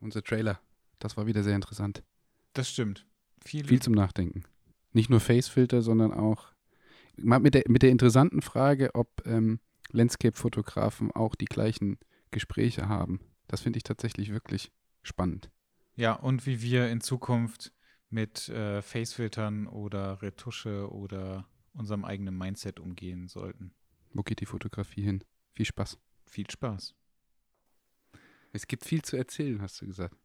unser Trailer. Das war wieder sehr interessant. Das stimmt. Viel, Viel zum Nachdenken. Nicht nur Facefilter, sondern auch mit der, mit der interessanten Frage, ob ähm, Landscape-Fotografen auch die gleichen Gespräche haben. Das finde ich tatsächlich wirklich spannend. Ja, und wie wir in Zukunft mit äh, Facefiltern oder Retusche oder unserem eigenen Mindset umgehen sollten. Wo geht die Fotografie hin? Viel Spaß. Viel Spaß. Es gibt viel zu erzählen, hast du gesagt.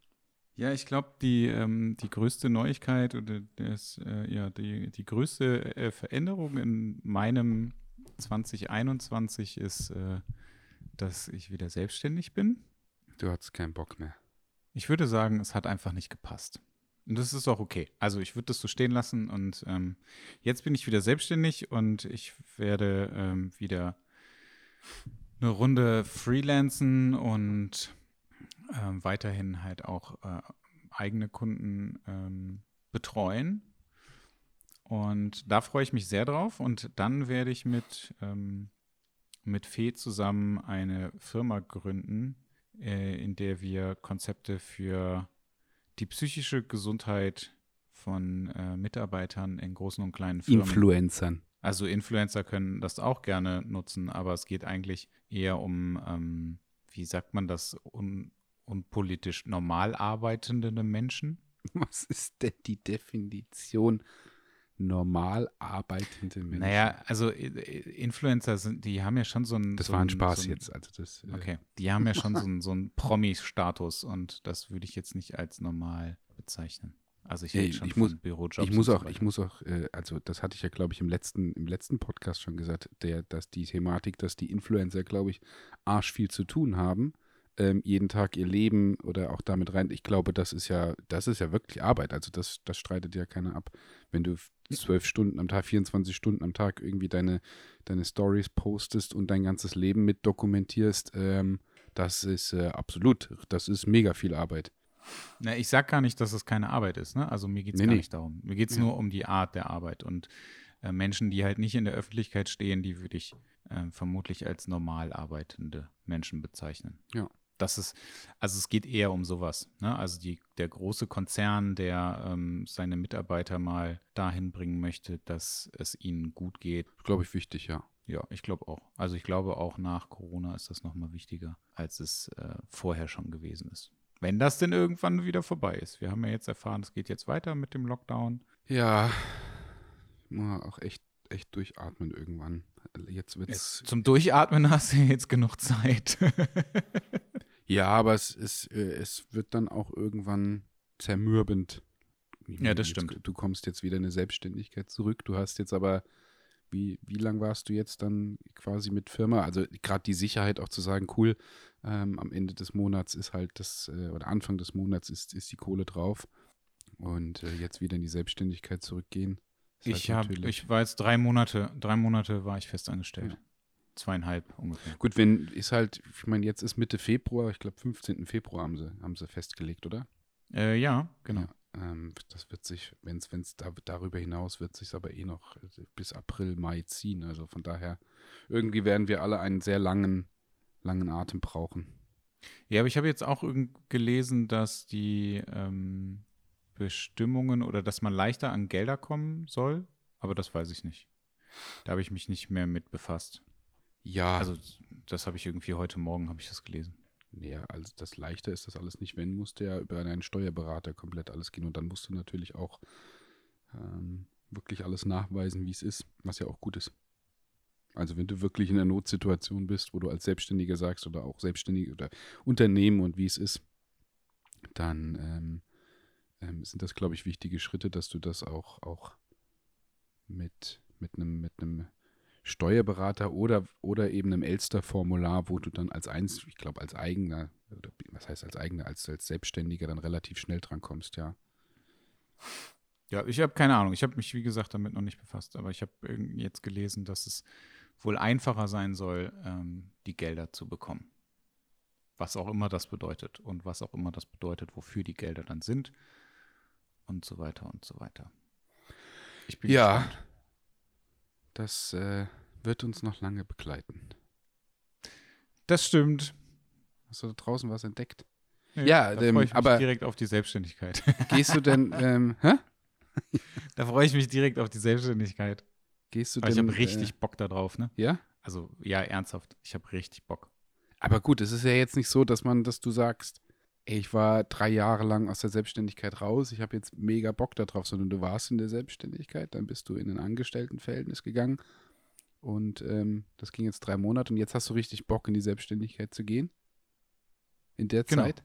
Ja, ich glaube, die, ähm, die größte Neuigkeit oder das, äh, ja, die, die größte äh, Veränderung in meinem 2021 ist, äh, dass ich wieder selbstständig bin. Du hattest keinen Bock mehr. Ich würde sagen, es hat einfach nicht gepasst. Und das ist auch okay. Also ich würde das so stehen lassen und ähm, jetzt bin ich wieder selbstständig und ich werde ähm, wieder eine Runde freelancen und ähm, weiterhin halt auch äh, eigene Kunden ähm, betreuen. Und da freue ich mich sehr drauf. Und dann werde ich mit, ähm, mit Fee zusammen eine Firma gründen, äh, in der wir Konzepte für die psychische Gesundheit von äh, Mitarbeitern in großen und kleinen Firmen. Influencern. Also Influencer können das auch gerne nutzen, aber es geht eigentlich eher um, ähm, wie sagt man das, un unpolitisch normal arbeitende Menschen. Was ist denn die Definition normal arbeitende Menschen? Naja, also äh, Influencer sind, die haben ja schon so ein. Das so war ein Spaß so ein, jetzt. Also das, äh okay, die haben ja schon so einen so Promi-Status und das würde ich jetzt nicht als normal bezeichnen. Also ich ja, schon ich muss, Bürojobs. Ich muss auch, ich muss auch, äh, also das hatte ich ja, glaube ich, im letzten, im letzten Podcast schon gesagt, der, dass die Thematik, dass die Influencer, glaube ich, arsch viel zu tun haben ähm, jeden Tag ihr Leben oder auch damit rein. Ich glaube, das ist ja, das ist ja wirklich Arbeit. Also das, das streitet ja keiner ab. Wenn du zwölf Stunden am Tag, 24 Stunden am Tag irgendwie deine, deine Stories postest und dein ganzes Leben mit dokumentierst, ähm, das ist äh, absolut, das ist mega viel Arbeit. Na, ich sag gar nicht, dass es keine Arbeit ist, ne? Also mir geht es nee, gar nee. nicht darum. Mir geht es ja. nur um die Art der Arbeit. Und äh, Menschen, die halt nicht in der Öffentlichkeit stehen, die würde ich äh, vermutlich als normal arbeitende Menschen bezeichnen. Ja das ist, also es geht eher um sowas. Ne? Also die, der große Konzern, der ähm, seine Mitarbeiter mal dahin bringen möchte, dass es ihnen gut geht. Glaube ich wichtig, ja. Ja, ich glaube auch. Also ich glaube auch nach Corona ist das nochmal wichtiger, als es äh, vorher schon gewesen ist. Wenn das denn irgendwann wieder vorbei ist. Wir haben ja jetzt erfahren, es geht jetzt weiter mit dem Lockdown. Ja, mal auch echt, echt durchatmen irgendwann. Jetzt wird's. Zum Durchatmen hast du jetzt genug Zeit. Ja, aber es, es, äh, es wird dann auch irgendwann zermürbend. Ja, das stimmt. Du kommst jetzt wieder in eine Selbstständigkeit zurück. Du hast jetzt aber, wie, wie lang warst du jetzt dann quasi mit Firma? Also gerade die Sicherheit auch zu sagen, cool, ähm, am Ende des Monats ist halt das, äh, oder Anfang des Monats ist, ist die Kohle drauf. Und äh, jetzt wieder in die Selbstständigkeit zurückgehen. Ich, halt hab, ich war jetzt drei Monate, drei Monate war ich festangestellt. Ja zweieinhalb ungefähr. Gut, wenn ist halt, ich meine, jetzt ist Mitte Februar, ich glaube 15. Februar haben sie, haben sie festgelegt, oder? Äh, ja, genau. Ja, ähm, das wird sich, wenn es da, darüber hinaus wird sich aber eh noch bis April, Mai ziehen. Also von daher, irgendwie werden wir alle einen sehr langen, langen Atem brauchen. Ja, aber ich habe jetzt auch gelesen, dass die ähm, Bestimmungen oder dass man leichter an Gelder kommen soll, aber das weiß ich nicht. Da habe ich mich nicht mehr mit befasst. Ja. Also das habe ich irgendwie heute Morgen, habe ich das gelesen. Ja, also das Leichte ist das alles nicht. Wenn, musst du ja über einen Steuerberater komplett alles gehen und dann musst du natürlich auch ähm, wirklich alles nachweisen, wie es ist, was ja auch gut ist. Also wenn du wirklich in einer Notsituation bist, wo du als Selbstständiger sagst oder auch Selbstständige oder Unternehmen und wie es ist, dann ähm, ähm, sind das, glaube ich, wichtige Schritte, dass du das auch, auch mit, mit einem mit einem Steuerberater oder, oder eben einem Elster-Formular, wo du dann als eins, ich glaube, als eigener, was heißt als eigener, als, als Selbstständiger dann relativ schnell dran kommst, ja. Ja, ich habe keine Ahnung. Ich habe mich, wie gesagt, damit noch nicht befasst, aber ich habe jetzt gelesen, dass es wohl einfacher sein soll, ähm, die Gelder zu bekommen. Was auch immer das bedeutet und was auch immer das bedeutet, wofür die Gelder dann sind und so weiter und so weiter. Ich bin ja. Gespannt. Das äh, wird uns noch lange begleiten. Das stimmt. Hast du da draußen was entdeckt? Ja, da ähm, freue ich mich aber- direkt auf die Selbstständigkeit. Gehst du denn, ähm, hä? da freue ich mich direkt auf die Selbstständigkeit. Gehst du Aber ich denn, habe richtig Bock da drauf, ne? Äh, ja? Also, ja, ernsthaft. Ich habe richtig Bock. Aber gut, es ist ja jetzt nicht so, dass man, dass du sagst, ey, ich war drei Jahre lang aus der Selbstständigkeit raus, ich habe jetzt mega Bock darauf, sondern du warst in der Selbstständigkeit, dann bist du in ein Angestelltenverhältnis gegangen und ähm, das ging jetzt drei Monate und jetzt hast du richtig Bock, in die Selbstständigkeit zu gehen? In der Genau. Zeit?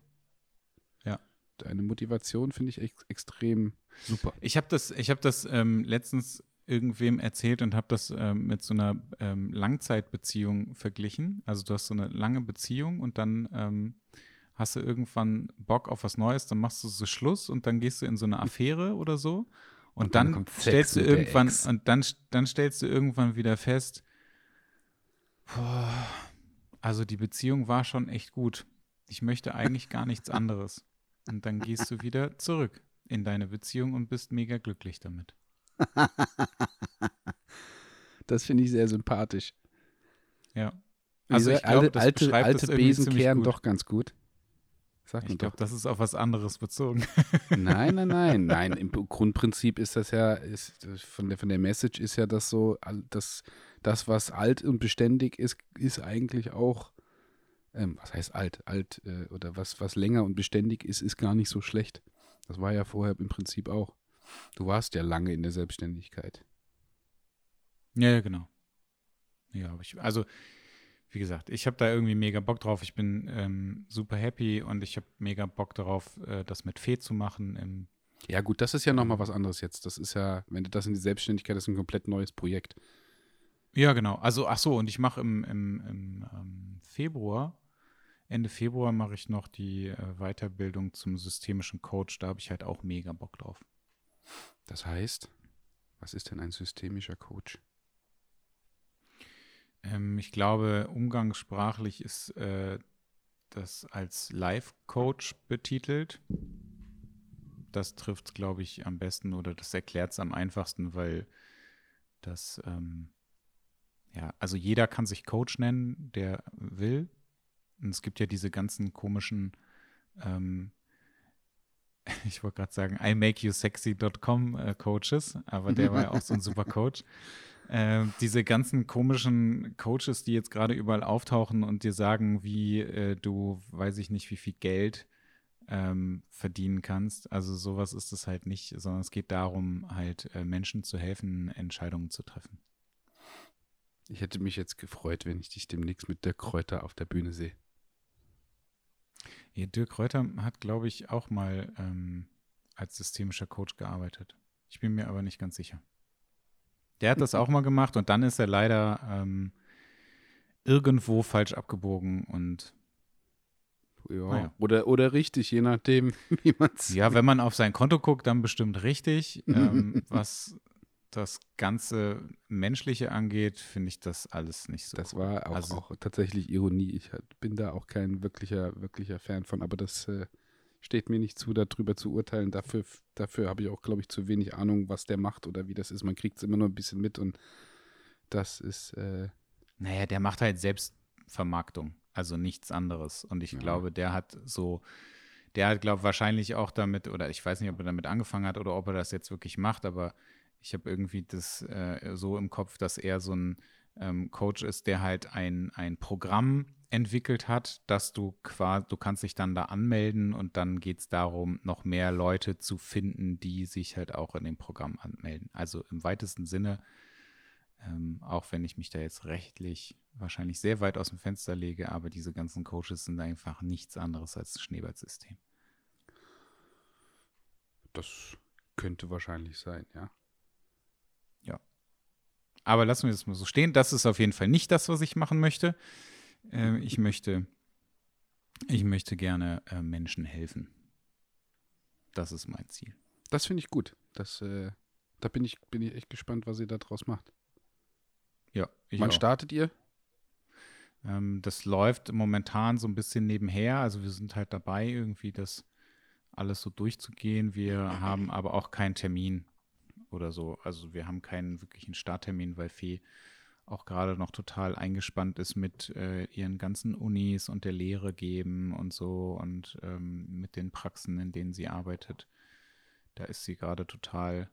Ja. Deine Motivation finde ich ex extrem super. Ich habe das, ich hab das ähm, letztens irgendwem erzählt und habe das ähm, mit so einer ähm, Langzeitbeziehung verglichen. Also du hast so eine lange Beziehung und dann ähm, hast du irgendwann Bock auf was Neues, dann machst du so Schluss und dann gehst du in so eine Affäre oder so. Und, Und dann dann, stellst du irgendwann Ex. und dann, dann stellst du irgendwann wieder fest, boah, also die Beziehung war schon echt gut. Ich möchte eigentlich gar nichts anderes. Und dann gehst du wieder zurück in deine Beziehung und bist mega glücklich damit. Das finde ich sehr sympathisch. Ja. Also ich glaube, alte, alte, alte Besen kehren gut. doch ganz gut. Sag mir Ich glaube, das ist auf was anderes bezogen. Nein, nein, nein, nein. Im Grundprinzip ist das ja, ist, von, der, von der Message ist ja das so, all- das, das, was alt und beständig ist, ist eigentlich auch, ähm, was heißt alt? Alt äh, oder was, was länger und beständig ist, ist gar nicht so schlecht. Das war ja vorher im Prinzip auch. Du warst ja lange in der Selbstständigkeit. Ja, ja, genau. Ja, aber ich, also, wie gesagt, ich habe da irgendwie mega Bock drauf. Ich bin ähm, super happy und ich habe mega Bock darauf, äh, das mit Fee zu machen. Ja, gut, das ist ja nochmal was anderes jetzt. Das ist ja, wenn du das in die Selbstständigkeit, das ist ein komplett neues Projekt. ja, genau. Also, ach so, und ich mache im, im, im ähm, Februar, Ende Februar mache ich noch die äh, Weiterbildung zum systemischen Coach. Da habe ich halt auch mega Bock drauf. Das heißt, was ist denn ein systemischer Coach? Ähm, ich glaube, umgangssprachlich ist äh, das als Life-Coach betitelt. Das trifft es, glaube ich, am besten oder das erklärt es am einfachsten, weil das, ähm, ja, also jeder kann sich Coach nennen, der will. Und es gibt ja diese ganzen komischen, ähm, ich wollte gerade sagen, imakeyousexy.com äh, Coaches, aber der war ja auch so ein super Coach. Ähm, diese ganzen komischen Coaches, die jetzt gerade überall auftauchen und dir sagen, wie äh, du, weiß ich nicht, wie viel Geld ähm, verdienen kannst. Also sowas ist es halt nicht, sondern es geht darum, halt äh, Menschen zu helfen, Entscheidungen zu treffen. Ich hätte mich jetzt gefreut, wenn ich dich demnächst mit Dirk Kräuter auf der Bühne sehe. Ja, Dirk Reuter hat, glaube ich, auch mal ähm, als systemischer Coach gearbeitet. Ich bin mir aber nicht ganz sicher. Der hat das auch mal gemacht und dann ist er leider ähm, irgendwo falsch abgebogen und Ja. Naja. Oder, oder richtig, je nachdem, wie man es. Ja, wenn man auf sein Konto guckt, dann bestimmt richtig. ähm, was das ganze Menschliche angeht, finde ich das alles nicht so. Das war auch, Also- auch tatsächlich Ironie. Ich bin da auch kein wirklicher, wirklicher Fan von, aber das äh, steht mir nicht zu, darüber zu urteilen. Dafür, dafür habe ich auch, glaube ich, zu wenig Ahnung, was der macht oder wie das ist. Man kriegt es immer nur ein bisschen mit und das ist, äh, Naja, der macht halt Selbstvermarktung, also nichts anderes. Und ich Ja. glaube, der hat so, der hat, glaube wahrscheinlich auch damit, oder ich weiß nicht, ob er damit angefangen hat oder ob er das jetzt wirklich macht, aber ich habe irgendwie das äh, so im Kopf, dass er so ein ähm, Coach ist, der halt ein, ein Programm entwickelt hat, dass du quasi, du kannst dich dann da anmelden und dann geht es darum, noch mehr Leute zu finden, die sich halt auch in dem Programm anmelden. Also im weitesten Sinne ähm, auch wenn ich mich da jetzt rechtlich wahrscheinlich sehr weit aus dem Fenster lege, aber diese ganzen Coaches sind einfach nichts anderes als ein Schneeballsystem. das könnte wahrscheinlich sein, ja. Aber lassen wir das mal so stehen. Das ist auf jeden Fall nicht das, was ich machen möchte. Ähm, ich möchte, ich möchte gerne äh, Menschen helfen. Das ist mein Ziel. Das finde ich gut. Das, äh, da bin ich, bin ich echt gespannt, was ihr da draus macht. Ja, ich Wann auch. startet ihr? Ähm, das läuft momentan so ein bisschen nebenher. Also wir sind halt dabei, irgendwie das alles so durchzugehen. Wir haben aber auch keinen Termin oder so. Also wir haben keinen wirklichen Starttermin, weil Fee auch gerade noch total eingespannt ist mit äh, ihren ganzen Unis und der Lehre geben und so und ähm, mit den Praxen, in denen sie arbeitet. Da ist sie gerade total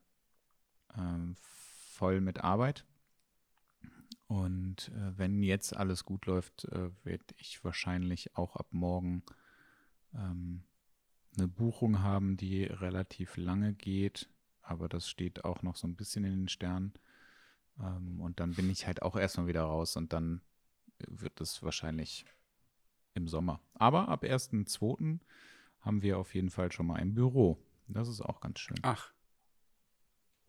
ähm, voll mit Arbeit. Und äh, wenn jetzt alles gut läuft, äh, werde ich wahrscheinlich auch ab morgen ähm, eine Buchung haben, die relativ lange geht. Aber das steht auch noch so ein bisschen in den Sternen. Ähm, und dann bin ich halt auch erstmal wieder raus und dann wird es wahrscheinlich im Sommer. Aber ab 1.2. haben wir auf jeden Fall schon mal ein Büro. Das ist auch ganz schön. Ach.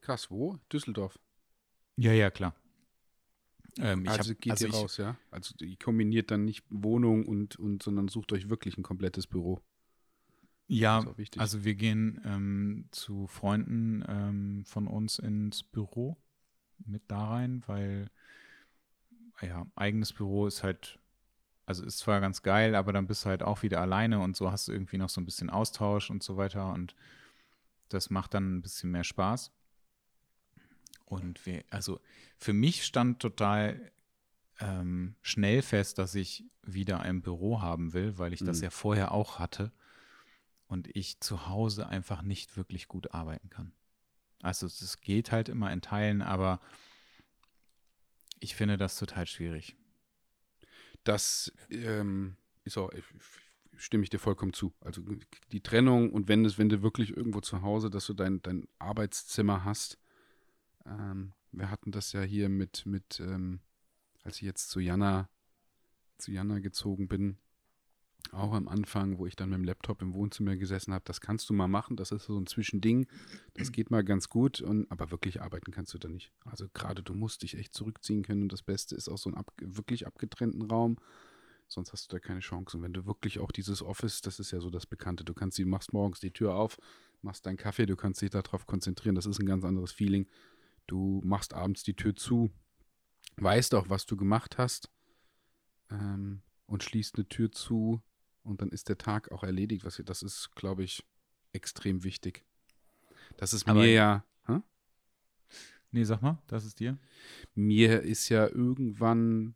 Krass, wo? Düsseldorf. Ja, ja, klar. Ähm, also hab, geht also ihr raus, ja? Also ihr kombiniert dann nicht Wohnung und, und sondern sucht euch wirklich ein komplettes Büro. Ja, also wir gehen ähm, zu Freunden ähm, von uns ins Büro mit da rein, weil ja, eigenes Büro ist halt, also ist zwar ganz geil, aber dann bist du halt auch wieder alleine und so hast du irgendwie noch so ein bisschen Austausch und so weiter und das macht dann ein bisschen mehr Spaß. Und wir, also für mich stand total ähm, schnell fest, dass ich wieder ein Büro haben will, weil ich mhm. das ja vorher auch hatte und ich zu Hause einfach nicht wirklich gut arbeiten kann. Also es geht halt immer in Teilen, aber ich finde das total schwierig. Das ähm, ist auch, stimme ich dir vollkommen zu. Also die Trennung und wenn es, wenn du wirklich irgendwo zu Hause, dass du dein, dein Arbeitszimmer hast, ähm, wir hatten das ja hier mit, mit ähm, als ich jetzt zu Jana, zu Jana gezogen bin, auch am Anfang, wo ich dann mit dem Laptop im Wohnzimmer gesessen habe, das kannst du mal machen, das ist so ein Zwischending, das geht mal ganz gut, und, aber wirklich arbeiten kannst du da nicht. Also gerade du musst dich echt zurückziehen können und das Beste ist auch so ein ab, wirklich abgetrennten Raum, sonst hast du da keine Chance. Und wenn du wirklich auch dieses Office, das ist ja so das Bekannte, du kannst, du machst morgens die Tür auf, machst deinen Kaffee, du kannst dich darauf konzentrieren, das ist ein ganz anderes Feeling. Du machst abends die Tür zu, weißt auch, was du gemacht hast ähm, und schließt eine Tür zu, und dann ist der Tag auch erledigt. Was, das ist, glaube ich, extrem wichtig. Das ist Aber mir ja. Hä? Nee, sag mal, das ist dir. Mir ist ja irgendwann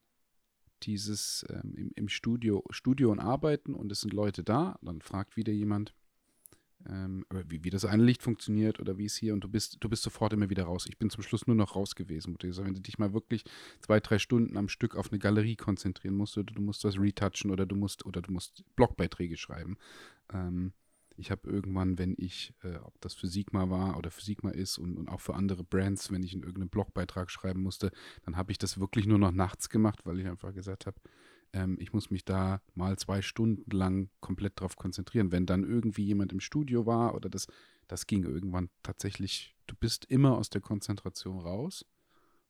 dieses ähm, im, im, Studio, Studio und Arbeiten und es sind Leute da, dann fragt wieder jemand, ähm, wie, wie das eine Licht funktioniert oder wie es hier und du bist, du bist sofort immer wieder raus. Ich bin zum Schluss nur noch raus gewesen. Wenn du dich mal wirklich zwei, drei Stunden am Stück auf eine Galerie konzentrieren musst oder du musst was retouchen oder du musst oder du musst Blogbeiträge schreiben. Ähm, ich habe irgendwann, wenn ich, äh, ob das für Sigma war oder für Sigma ist und, und auch für andere Brands, wenn ich in irgendeinem Blogbeitrag schreiben musste, dann habe ich das wirklich nur noch nachts gemacht, weil ich einfach gesagt habe, ähm, ich muss mich da mal zwei Stunden lang komplett drauf konzentrieren. Wenn dann irgendwie jemand im Studio war oder das, das ging irgendwann tatsächlich, du bist immer aus der Konzentration raus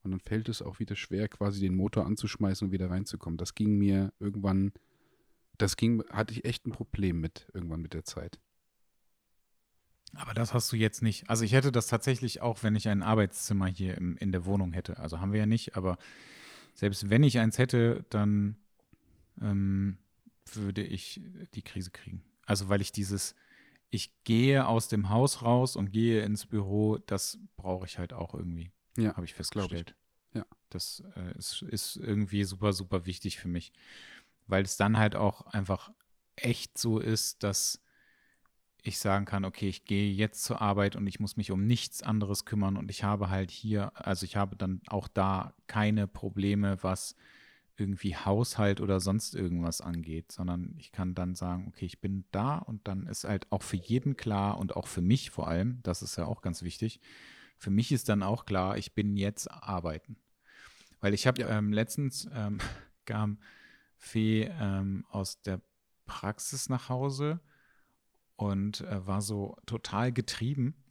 und dann fällt es auch wieder schwer, quasi den Motor anzuschmeißen und wieder reinzukommen. Das ging mir irgendwann, das ging, hatte ich echt ein Problem mit, irgendwann mit der Zeit. Aber das hast du jetzt nicht. Also ich hätte das tatsächlich auch, wenn ich ein Arbeitszimmer hier im, in der Wohnung hätte. Also haben wir ja nicht, aber selbst wenn ich eins hätte, dann ähm, würde ich die Krise kriegen. Also weil ich dieses, ich gehe aus dem Haus raus und gehe ins Büro, das brauche ich halt auch irgendwie. Ja, habe ich festgestellt. Ich. Ja. Das äh, ist, ist irgendwie super, super wichtig für mich. Weil es dann halt auch einfach echt so ist, dass ich sagen kann, okay, ich gehe jetzt zur Arbeit und ich muss mich um nichts anderes kümmern und ich habe halt hier, also ich habe dann auch da keine Probleme, was irgendwie Haushalt oder sonst irgendwas angeht, sondern ich kann dann sagen, okay, ich bin da und dann ist halt auch für jeden klar und auch für mich vor allem, das ist ja auch ganz wichtig, für mich ist dann auch klar, ich bin jetzt arbeiten. Weil ich habe ja. ähm, letztens ähm, kam Fee ähm, aus der Praxis nach Hause und äh, war so total getrieben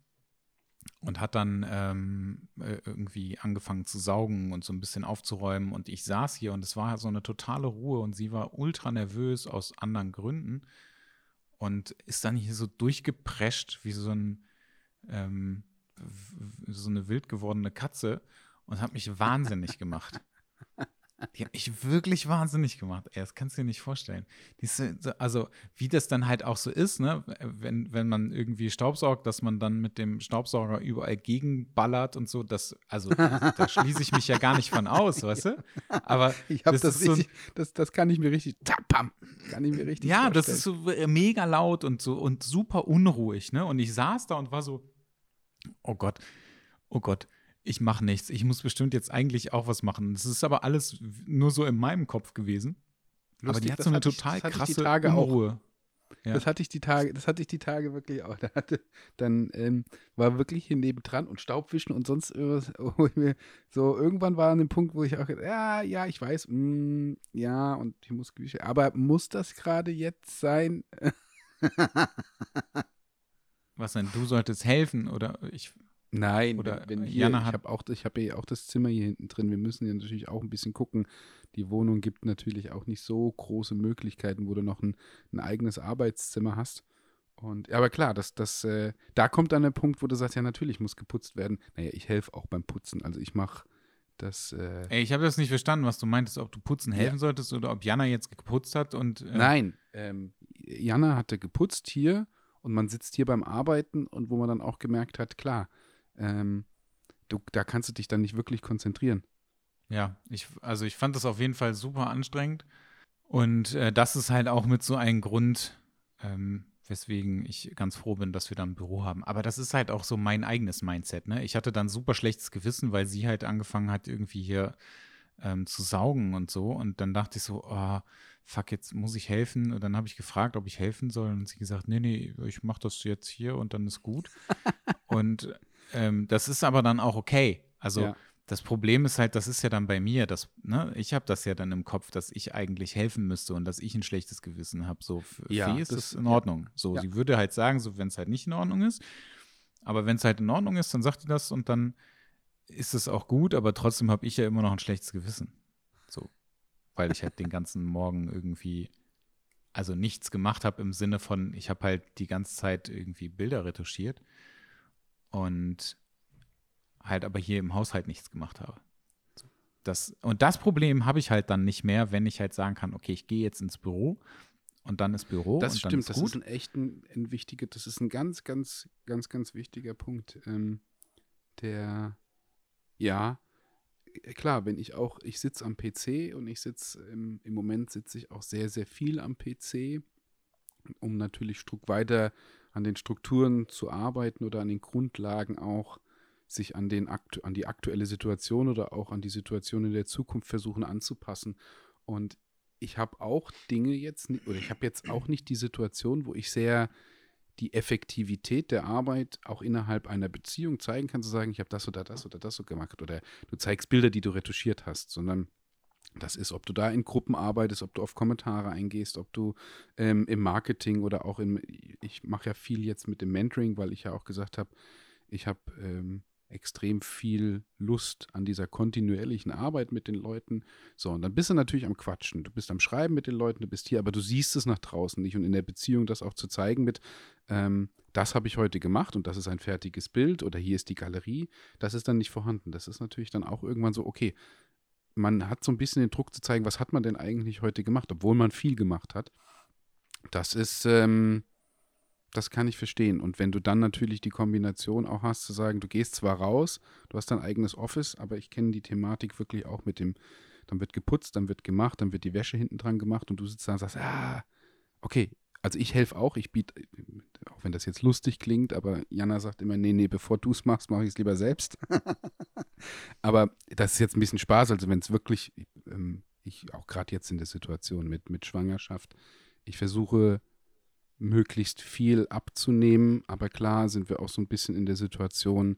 und hat dann ähm, äh, irgendwie angefangen zu saugen und so ein bisschen aufzuräumen. Und ich saß hier und es war so eine totale Ruhe und sie war ultra nervös aus anderen Gründen und ist dann hier so durchgeprescht wie so ein ähm, so eine wild gewordene Katze und hat mich wahnsinnig gemacht. Die hat mich wirklich wahnsinnig gemacht. Ey, das kannst du dir nicht vorstellen. Diese, also, wie das dann halt auch so ist, ne? wenn, wenn man irgendwie staubsaugt, dass man dann mit dem Staubsauger überall gegenballert und so. Das, also, da schließe ich mich ja gar nicht von aus, weißt du? Aber ich das, das, richtig, so das, das kann ich mir richtig, tapam, kann ich mir richtig Ja, vorstellen. das ist so mega laut und so und super unruhig, ne? Und ich saß da und war so, oh Gott, oh Gott ich mache nichts. Ich muss bestimmt jetzt eigentlich auch was machen. Das ist aber alles nur so in meinem Kopf gewesen. Lustig, aber die hat so eine total ich, krasse Tage Unruhe. Ja. Das hatte ich die Tage, das hatte ich die Tage wirklich auch. Da hatte, dann ähm, war wirklich hier nebendran und Staubwischen und sonst irgendwas, so irgendwann war an dem Punkt, wo ich auch ja, ja, ich weiß, mm, ja, und ich muss aber muss das gerade jetzt sein? Was denn? Du solltest helfen oder ich Nein, oder wenn hier, Jana ich habe auch, ich habe ja auch das Zimmer hier hinten drin. Wir müssen ja natürlich auch ein bisschen gucken. Die Wohnung gibt natürlich auch nicht so große Möglichkeiten, wo du noch ein, ein eigenes Arbeitszimmer hast. Und aber klar, das, das, äh, da kommt dann der Punkt, wo du sagst, ja natürlich muss geputzt werden. Naja, ich helfe auch beim Putzen. Also ich mache das. Äh Ey, ich habe das nicht verstanden, was du meintest, ob du putzen helfen ja. solltest oder ob Jana jetzt geputzt hat und. Äh Nein, ähm, Jana hatte geputzt hier und man sitzt hier beim Arbeiten und wo man dann auch gemerkt hat, klar, ähm, du, da kannst du dich dann nicht wirklich konzentrieren. Ja, ich, also ich fand das auf jeden Fall super anstrengend. Und äh, das ist halt auch mit so einem Grund, ähm, weswegen ich ganz froh bin, dass wir da ein Büro haben. Aber das ist halt auch so mein eigenes Mindset. Ne? Ich hatte dann super schlechtes Gewissen, weil sie halt angefangen hat, irgendwie hier ähm, zu saugen und so. Und dann dachte ich so, oh, fuck, jetzt muss ich helfen. Und dann habe ich gefragt, ob ich helfen soll. Und sie gesagt, nee, nee, ich mache das jetzt hier und dann ist gut. und ähm, das ist aber dann auch okay. Also ja. das Problem ist halt, das ist ja dann bei mir, dass, ne, ich habe das ja dann im Kopf, dass ich eigentlich helfen müsste und dass ich ein schlechtes Gewissen habe. So, für ja, Fee ist das in Ordnung. So, ja. sie würde halt sagen, so, wenn es halt nicht in Ordnung ist. Aber wenn es halt in Ordnung ist, dann sagt sie das und dann ist es auch gut, aber trotzdem habe ich ja immer noch ein schlechtes Gewissen. So, weil ich halt den ganzen Morgen irgendwie also nichts gemacht habe im Sinne von, ich habe halt die ganze Zeit irgendwie Bilder retuschiert und halt aber hier im Haushalt nichts gemacht habe. Das, und das Problem habe ich halt dann nicht mehr, wenn ich halt sagen kann, okay, ich gehe jetzt ins Büro und dann ist Büro. Das stimmt, das ist ein echt ein, ein wichtiger, das ist ein ganz, ganz, ganz, ganz wichtiger Punkt. Ähm, der, ja, klar, wenn ich auch, ich sitze am PC und ich sitze, im, im Moment sitze ich auch sehr, sehr viel am PC, um natürlich Struck weiter an den Strukturen zu arbeiten oder an den Grundlagen auch sich an, den an die aktuelle Situation oder auch an die Situation in der Zukunft versuchen anzupassen. Und ich habe auch Dinge jetzt, oder ich habe jetzt auch nicht die Situation, wo ich sehr die Effektivität der Arbeit auch innerhalb einer Beziehung zeigen kann, zu sagen, ich habe das oder das oder das so gemacht oder du zeigst Bilder, die du retuschiert hast, sondern das ist, ob du da in Gruppen arbeitest, ob du auf Kommentare eingehst, ob du ähm, im Marketing oder auch im, ich mache ja viel jetzt mit dem Mentoring, weil ich ja auch gesagt habe, ich habe ähm, extrem viel Lust an dieser kontinuierlichen Arbeit mit den Leuten. So, und dann bist du natürlich am Quatschen. Du bist am Schreiben mit den Leuten, du bist hier, aber du siehst es nach draußen nicht. Und in der Beziehung das auch zu zeigen mit, ähm, das habe ich heute gemacht und das ist ein fertiges Bild oder hier ist die Galerie, das ist dann nicht vorhanden. Das ist natürlich dann auch irgendwann so, okay, man hat so ein bisschen den Druck zu zeigen, was hat man denn eigentlich heute gemacht, obwohl man viel gemacht hat. Das ist, ähm, das kann ich verstehen. Und wenn du dann natürlich die Kombination auch hast, zu sagen, du gehst zwar raus, du hast dein eigenes Office, aber ich kenne die Thematik wirklich auch mit dem, dann wird geputzt, dann wird gemacht, dann wird die Wäsche hinten dran gemacht und du sitzt da und sagst, ah, okay, also ich helfe auch, ich biete, auch wenn das jetzt lustig klingt, aber Jana sagt immer, nee, nee, bevor du es machst, mache ich es lieber selbst. aber das ist jetzt ein bisschen Spaß, also wenn es wirklich, ähm, ich auch gerade jetzt in der Situation mit, mit Schwangerschaft, ich versuche möglichst viel abzunehmen, aber klar sind wir auch so ein bisschen in der Situation,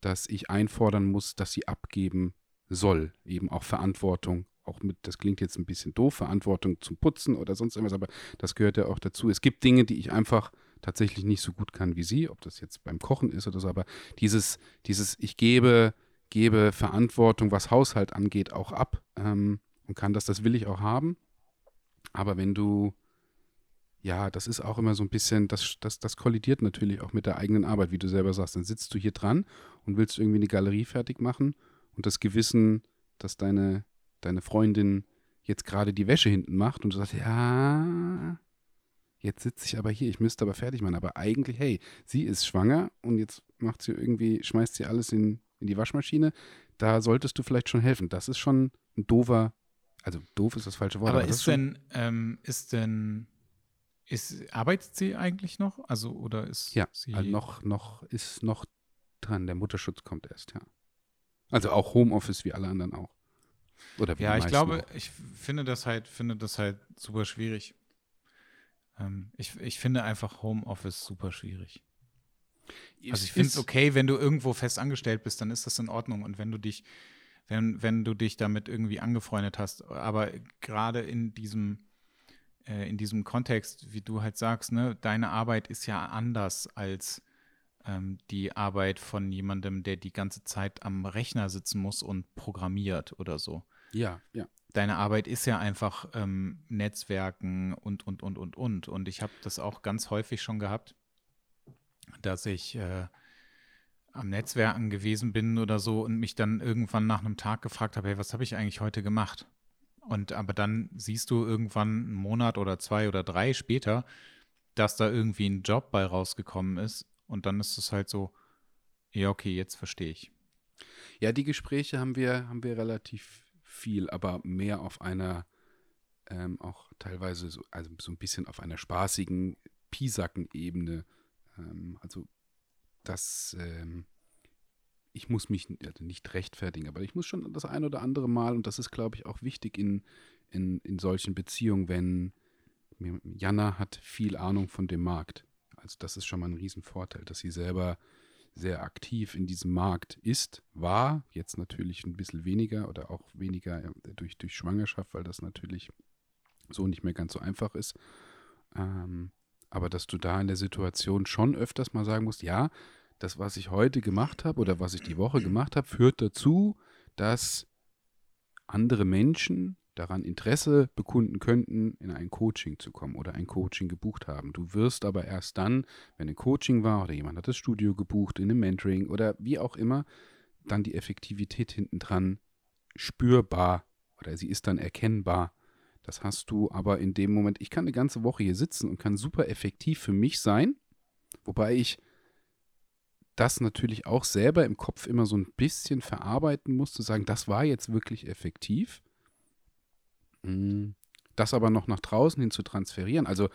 dass ich einfordern muss, dass sie abgeben soll, eben auch Verantwortung auch mit, das klingt jetzt ein bisschen doof, Verantwortung zum Putzen oder sonst irgendwas, aber das gehört ja auch dazu. Es gibt Dinge, die ich einfach tatsächlich nicht so gut kann wie sie, ob das jetzt beim Kochen ist oder so, aber dieses, dieses, ich gebe, gebe Verantwortung, was Haushalt angeht, auch ab ähm, und kann das, das will ich auch haben. Aber wenn du, ja, das ist auch immer so ein bisschen, das, das, das kollidiert natürlich auch mit der eigenen Arbeit, wie du selber sagst. Dann sitzt du hier dran und willst irgendwie eine Galerie fertig machen und das Gewissen, dass deine deine Freundin jetzt gerade die Wäsche hinten macht und du sagst, ja, jetzt sitze ich aber hier, ich müsste aber fertig machen. Aber eigentlich, hey, sie ist schwanger und jetzt macht sie irgendwie, schmeißt sie alles in, in die Waschmaschine. Da solltest du vielleicht schon helfen. Das ist schon ein doofer, also doof ist das falsche Wort. Aber, aber ist, denn, ähm, ist denn, ist, arbeitet sie eigentlich noch? Also, oder ist ja, sie. Also noch, noch, ist noch dran. Der Mutterschutz kommt erst, ja. Also auch Homeoffice wie alle anderen auch. Oder wie ja, ich glaube, auch. ich finde das halt, finde das halt super schwierig. Ähm, ich, ich finde einfach Homeoffice super schwierig. Also ich finde es okay, wenn du irgendwo fest angestellt bist, dann ist das in Ordnung. Und wenn du dich, wenn, wenn du dich damit irgendwie angefreundet hast, aber gerade in diesem, äh, in diesem Kontext, wie du halt sagst, ne, deine Arbeit ist ja anders als ähm, die Arbeit von jemandem, der die ganze Zeit am Rechner sitzen muss und programmiert oder so Ja, ja. deine Arbeit ist ja einfach ähm, Netzwerken und, und, und, und, und. Und ich habe das auch ganz häufig schon gehabt, dass ich äh, am Netzwerken gewesen bin oder so und mich dann irgendwann nach einem Tag gefragt habe, hey, was habe ich eigentlich heute gemacht? Und aber dann siehst du irgendwann einen Monat oder zwei oder drei später, dass da irgendwie ein Job bei rausgekommen ist. Und dann ist es halt so, ja, okay, jetzt verstehe ich. Ja, die Gespräche haben wir, haben wir relativ viel, aber mehr auf einer, ähm, auch teilweise so, also so ein bisschen auf einer spaßigen Pisacken-Ebene. Ähm, also das, ähm, ich muss mich also nicht rechtfertigen, aber ich muss schon das ein oder andere Mal, und das ist, glaube ich, auch wichtig in, in, in solchen Beziehungen, wenn Jana hat viel Ahnung von dem Markt. Also das ist schon mal ein Riesenvorteil, dass sie selber sehr aktiv in diesem Markt ist, war, jetzt natürlich ein bisschen weniger oder auch weniger durch, durch Schwangerschaft, weil das natürlich so nicht mehr ganz so einfach ist. Ähm, aber dass du da in der Situation schon öfters mal sagen musst, ja, das, was ich heute gemacht habe oder was ich die Woche gemacht habe, führt dazu, dass andere Menschen daran Interesse bekunden könnten, in ein Coaching zu kommen oder ein Coaching gebucht haben. Du wirst aber erst dann, wenn ein Coaching war oder jemand hat das Studio gebucht, in einem Mentoring oder wie auch immer, dann die Effektivität hinten dran spürbar oder sie ist dann erkennbar. Das hast du aber in dem Moment, ich kann eine ganze Woche hier sitzen und kann super effektiv für mich sein, wobei ich das natürlich auch selber im Kopf immer so ein bisschen verarbeiten muss, zu sagen, das war jetzt wirklich effektiv. Mm, Das aber noch nach draußen hin zu transferieren. Also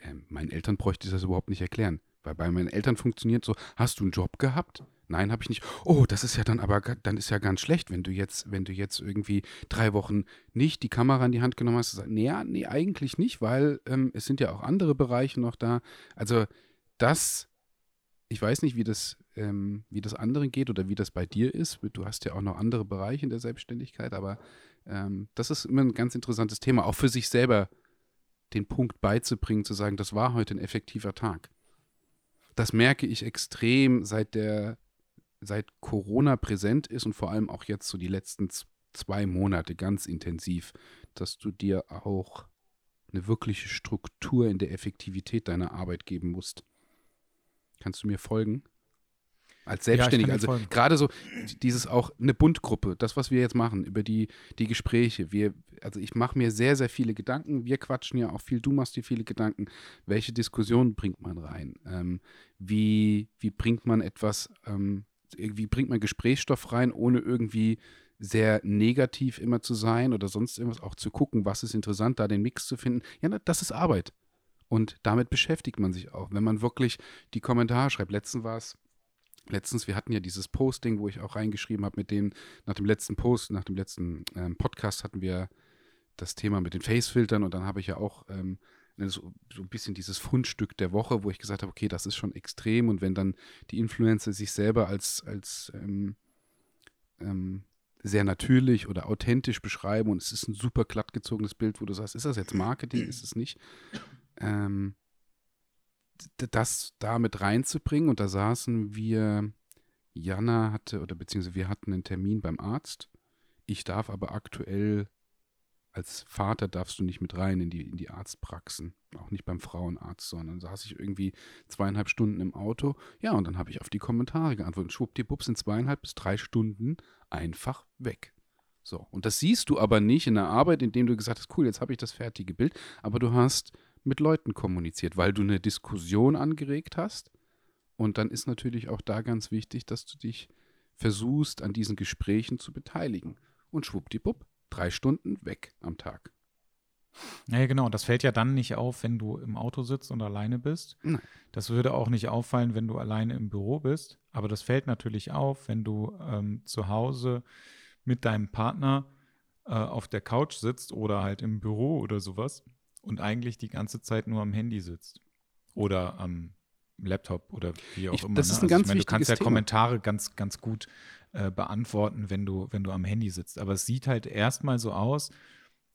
ähm, meinen Eltern bräuchte ich das überhaupt nicht erklären. Weil bei meinen Eltern funktioniert so, hast du einen Job gehabt? Nein, habe ich nicht. Oh, das ist ja dann aber, dann ist ja ganz schlecht, wenn du jetzt, wenn du jetzt irgendwie drei Wochen nicht die Kamera in die Hand genommen hast. sagst, Nee, nee, eigentlich nicht, weil ähm, es sind ja auch andere Bereiche noch da. Also das, ich weiß nicht, wie das, ähm, wie das anderen geht oder wie das bei dir ist. Du hast ja auch noch andere Bereiche in der Selbstständigkeit, aber ähm, das ist immer ein ganz interessantes Thema, auch für sich selber den Punkt beizubringen, zu sagen, das war heute ein effektiver Tag. Das merke ich extrem, seit der, seit Corona präsent ist und vor allem auch jetzt so die letzten zwei Monate ganz intensiv, dass du dir auch eine wirkliche Struktur in der Effektivität deiner Arbeit geben musst. Kannst du mir folgen? Als Ja, Selbstständiger, dir also gerade so dieses auch eine Bundgruppe, das, was wir jetzt machen, über die, die Gespräche. Wir, also ich mache mir sehr, sehr viele Gedanken. Wir quatschen ja auch viel, du machst dir viele Gedanken. Welche Diskussionen bringt man rein? Ähm, wie, wie bringt man etwas, ähm, wie bringt man Gesprächsstoff rein, ohne irgendwie sehr negativ immer zu sein oder sonst irgendwas, auch zu gucken, was ist interessant, da den Mix zu finden. Ja, das ist Arbeit. Und damit beschäftigt man sich auch. Wenn man wirklich die Kommentare schreibt, letztens war es, letztens, wir hatten ja dieses Posting, wo ich auch reingeschrieben habe mit dem, nach dem letzten Post, nach dem letzten ähm, Podcast hatten wir das Thema mit den Facefiltern und dann habe ich ja auch ähm, ne, so, so ein bisschen dieses Fundstück der Woche, wo ich gesagt habe, okay, das ist schon extrem und wenn dann die Influencer sich selber als, als ähm, ähm, sehr natürlich oder authentisch beschreiben und es ist ein super glatt gezogenes Bild, wo du sagst, ist das jetzt Marketing, ist es nicht? Ähm, das da mit reinzubringen und da saßen wir, Jana hatte oder beziehungsweise wir hatten einen Termin beim Arzt. Ich darf aber aktuell als Vater darfst du nicht mit rein in die, in die Arztpraxen, auch nicht beim Frauenarzt, sondern saß ich irgendwie zweieinhalb Stunden im Auto. Ja, und dann habe ich auf die Kommentare geantwortet. Schwuppdiwupps sind zweieinhalb bis drei Stunden einfach weg. So, und das siehst du aber nicht in der Arbeit, indem du gesagt hast, cool, jetzt habe ich das fertige Bild, aber du hast mit Leuten kommuniziert, weil du eine Diskussion angeregt hast. Und dann ist natürlich auch da ganz wichtig, dass du dich versuchst, an diesen Gesprächen zu beteiligen. Und schwuppdiwupp, drei Stunden weg am Tag. Ja, genau. Das fällt ja dann nicht auf, wenn du im Auto sitzt und alleine bist. Nein. Das würde auch nicht auffallen, wenn du alleine im Büro bist. Aber das fällt natürlich auf, wenn du ähm, zu Hause mit deinem Partner äh, auf der Couch sitzt oder halt im Büro oder sowas und eigentlich die ganze Zeit nur am Handy sitzt. Oder am Laptop oder wie auch Ich- immer. das ne? ist ein Also ganz ich meine, du kannst ja Thema. Kommentare ganz, ganz gut äh, beantworten, wenn du, wenn du am Handy sitzt. Aber es sieht halt erstmal so aus,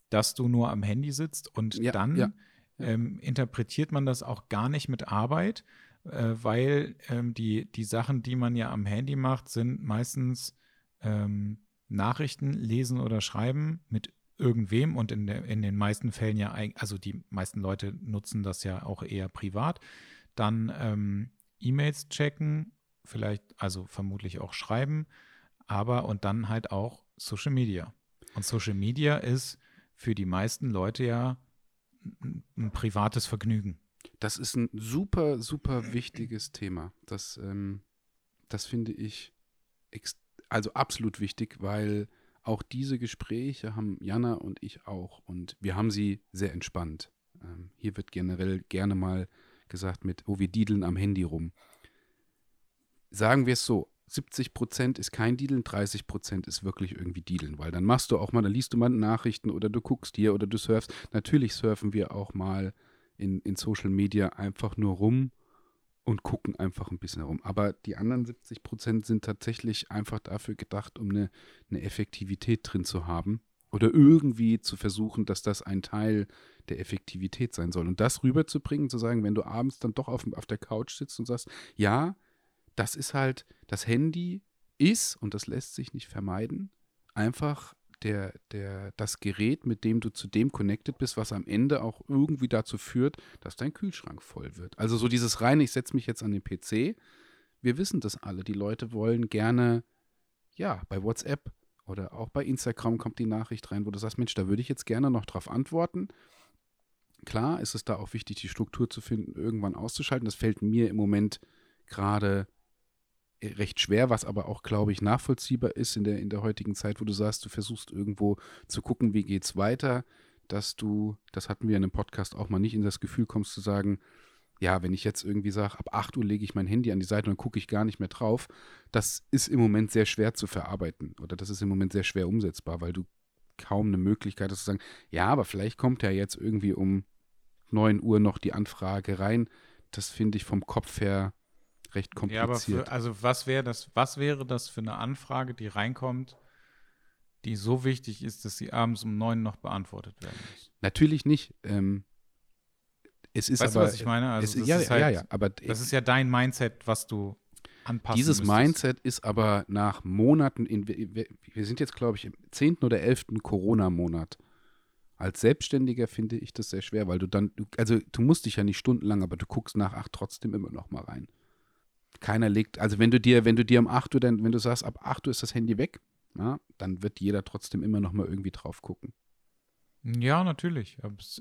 dass du nur am Handy sitzt und Ja, dann ja, Ähm, interpretiert man das auch gar nicht mit Arbeit, äh, weil ähm, die, die Sachen, die man ja am Handy macht, sind meistens ähm, Nachrichten lesen oder schreiben mit irgendwem und in, der, in den meisten Fällen ja, also die meisten Leute nutzen das ja auch eher privat. Dann ähm, E-Mails checken, vielleicht, also vermutlich auch schreiben, aber und dann halt auch Social Media. Und Social Media ist für die meisten Leute ja ein, privates Vergnügen. Das ist ein super, super wichtiges Thema. Das, ähm, das finde ich also absolut wichtig, weil auch diese Gespräche haben Jana und ich auch und wir haben sie sehr entspannt. Ähm, hier wird generell gerne mal gesagt mit, oh, wir diedeln am Handy rum. Sagen wir es so, 70 Prozent ist kein Diedeln, 30 Prozent ist wirklich irgendwie Diedeln, weil dann machst du auch mal, dann liest du mal Nachrichten oder du guckst hier oder du surfst. Natürlich surfen wir auch mal in, in Social Media einfach nur rum und gucken einfach ein bisschen rum. Aber die anderen 70 Prozent sind tatsächlich einfach dafür gedacht, um eine, eine Effektivität drin zu haben oder irgendwie zu versuchen, dass das ein Teil der Effektivität sein soll. Und das rüberzubringen, zu sagen, wenn du abends dann doch auf, auf der Couch sitzt und sagst, ja, das ist halt, das Handy ist, und das lässt sich nicht vermeiden, einfach der, der, das Gerät, mit dem du zu dem connected bist, was am Ende auch irgendwie dazu führt, dass dein Kühlschrank voll wird. Also so dieses reine, ich setze mich jetzt an den PC. Wir wissen das alle. Die Leute wollen gerne, ja, bei WhatsApp oder auch bei Instagram kommt die Nachricht rein, wo du sagst, Mensch, da würde ich jetzt gerne noch drauf antworten. Klar ist es da auch wichtig, die Struktur zu finden, irgendwann auszuschalten. Das fällt mir im Moment gerade recht schwer, was aber auch, glaube ich, nachvollziehbar ist in der, in der heutigen Zeit, wo du sagst, du versuchst irgendwo zu gucken, wie geht's weiter, dass du, das hatten wir in einem Podcast auch mal nicht, in das Gefühl kommst zu sagen, ja, wenn ich jetzt irgendwie sage, ab 8 Uhr lege ich mein Handy an die Seite und gucke ich gar nicht mehr drauf, das ist im Moment sehr schwer zu verarbeiten oder das ist im Moment sehr schwer umsetzbar, weil du kaum eine Möglichkeit hast zu sagen, ja, aber vielleicht kommt ja jetzt irgendwie um 9 Uhr noch die Anfrage rein. Das finde ich vom Kopf her recht Ja, aber kompliziert. für, also was wäre das, was wäre das für eine Anfrage, die reinkommt, die so wichtig ist, dass sie abends um neun noch beantwortet werden muss? Natürlich nicht. Ähm, es ist weißt aber, du, was ich meine? Also es, das ja, ist ja, halt, ja, ja, aber Das ist ja dein Mindset, was du anpassen dieses müsstest. Mindset ist aber nach Monaten, in, wir, wir sind jetzt, glaube ich, im 10. oder 11. Corona-Monat. Als Selbstständiger finde ich das sehr schwer, weil du dann, also du musst dich ja nicht stundenlang, aber du guckst nach acht trotzdem immer noch mal rein. Keiner legt, also wenn du dir, wenn du dir um 8 Uhr, dann, wenn du sagst, ab 8 Uhr ist das Handy weg, ja, dann wird jeder trotzdem immer noch mal irgendwie drauf gucken. Ja, natürlich.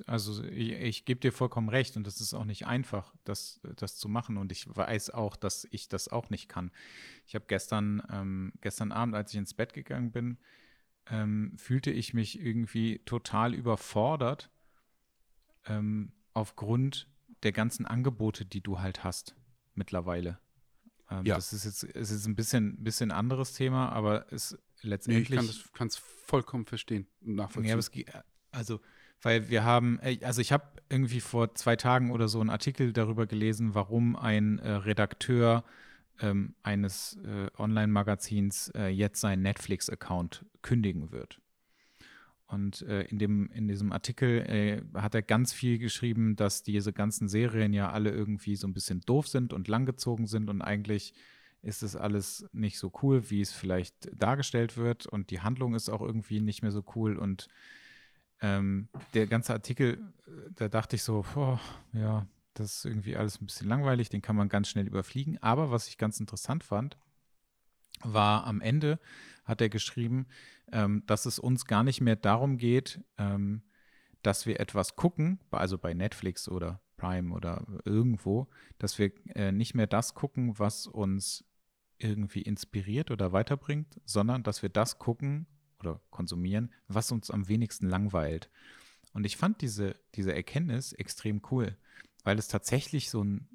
Also ich, ich gebe dir vollkommen recht und das ist auch nicht einfach, das, das zu machen. Und ich weiß auch, dass ich das auch nicht kann. Ich habe gestern, ähm, gestern Abend, als ich ins Bett gegangen bin, ähm, fühlte ich mich irgendwie total überfordert ähm, aufgrund der ganzen Angebote, die du halt hast mittlerweile. Ähm, Ja. Das ist jetzt es ist ein bisschen, bisschen anderes Thema, aber es Nee, ich letztendlich. kann kann's vollkommen verstehen und nachvollziehen. Ja, es, also, weil wir haben, äh, also ich habe irgendwie vor zwei Tagen oder so einen Artikel darüber gelesen, warum ein äh, Redakteur ähm, eines äh, Online-Magazins äh, jetzt seinen Netflix-Account kündigen wird. Und äh, in, dem, in diesem Artikel äh, hat er ganz viel geschrieben, dass diese ganzen Serien ja alle irgendwie so ein bisschen doof sind und langgezogen sind und eigentlich ist es alles nicht so cool, wie es vielleicht dargestellt wird und die Handlung ist auch irgendwie nicht mehr so cool und ähm, der ganze Artikel, äh, da dachte ich so, boah, ja, das ist irgendwie alles ein bisschen langweilig, den kann man ganz schnell überfliegen. Aber was ich ganz interessant fand, war am Ende, hat er geschrieben, ähm, dass es uns gar nicht mehr darum geht, ähm, dass wir etwas gucken, also bei Netflix oder Prime oder irgendwo, dass wir äh, nicht mehr das gucken, was uns irgendwie inspiriert oder weiterbringt, sondern dass wir das gucken oder konsumieren, was uns am wenigsten langweilt. Und ich fand diese, diese Erkenntnis extrem cool, weil es tatsächlich so ein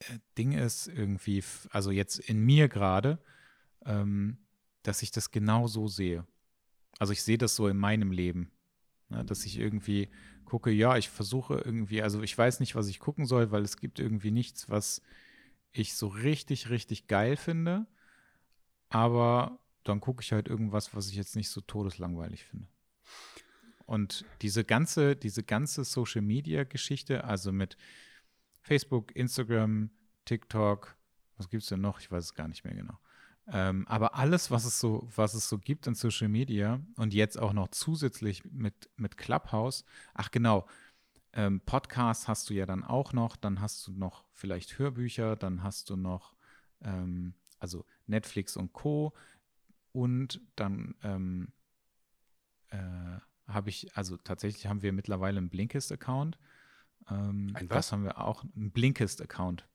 äh, Ding ist, irgendwie, also jetzt in mir gerade, ähm, dass ich das genau so sehe. Also ich sehe das so in meinem Leben, ne, dass ich irgendwie gucke, ja, ich versuche irgendwie, also ich weiß nicht, was ich gucken soll, weil es gibt irgendwie nichts, was ich so richtig, richtig geil finde. Aber dann gucke ich halt irgendwas, was ich jetzt nicht so todeslangweilig finde. Und diese ganze, diese ganze Social Media Geschichte, also mit Facebook, Instagram, TikTok, was gibt es denn noch? Ich weiß es gar nicht mehr genau. Ähm, aber alles, was es so, was es so gibt in Social Media und jetzt auch noch zusätzlich mit, mit Clubhouse, ach genau, ähm, Podcasts hast du ja dann auch noch, dann hast du noch vielleicht Hörbücher, dann hast du noch, ähm, also Netflix und Co. Und dann ähm, äh, habe ich, also tatsächlich haben wir mittlerweile einen Blinkist-Account. Ähm, Ein was? Das haben wir auch, einen Blinkist-Account.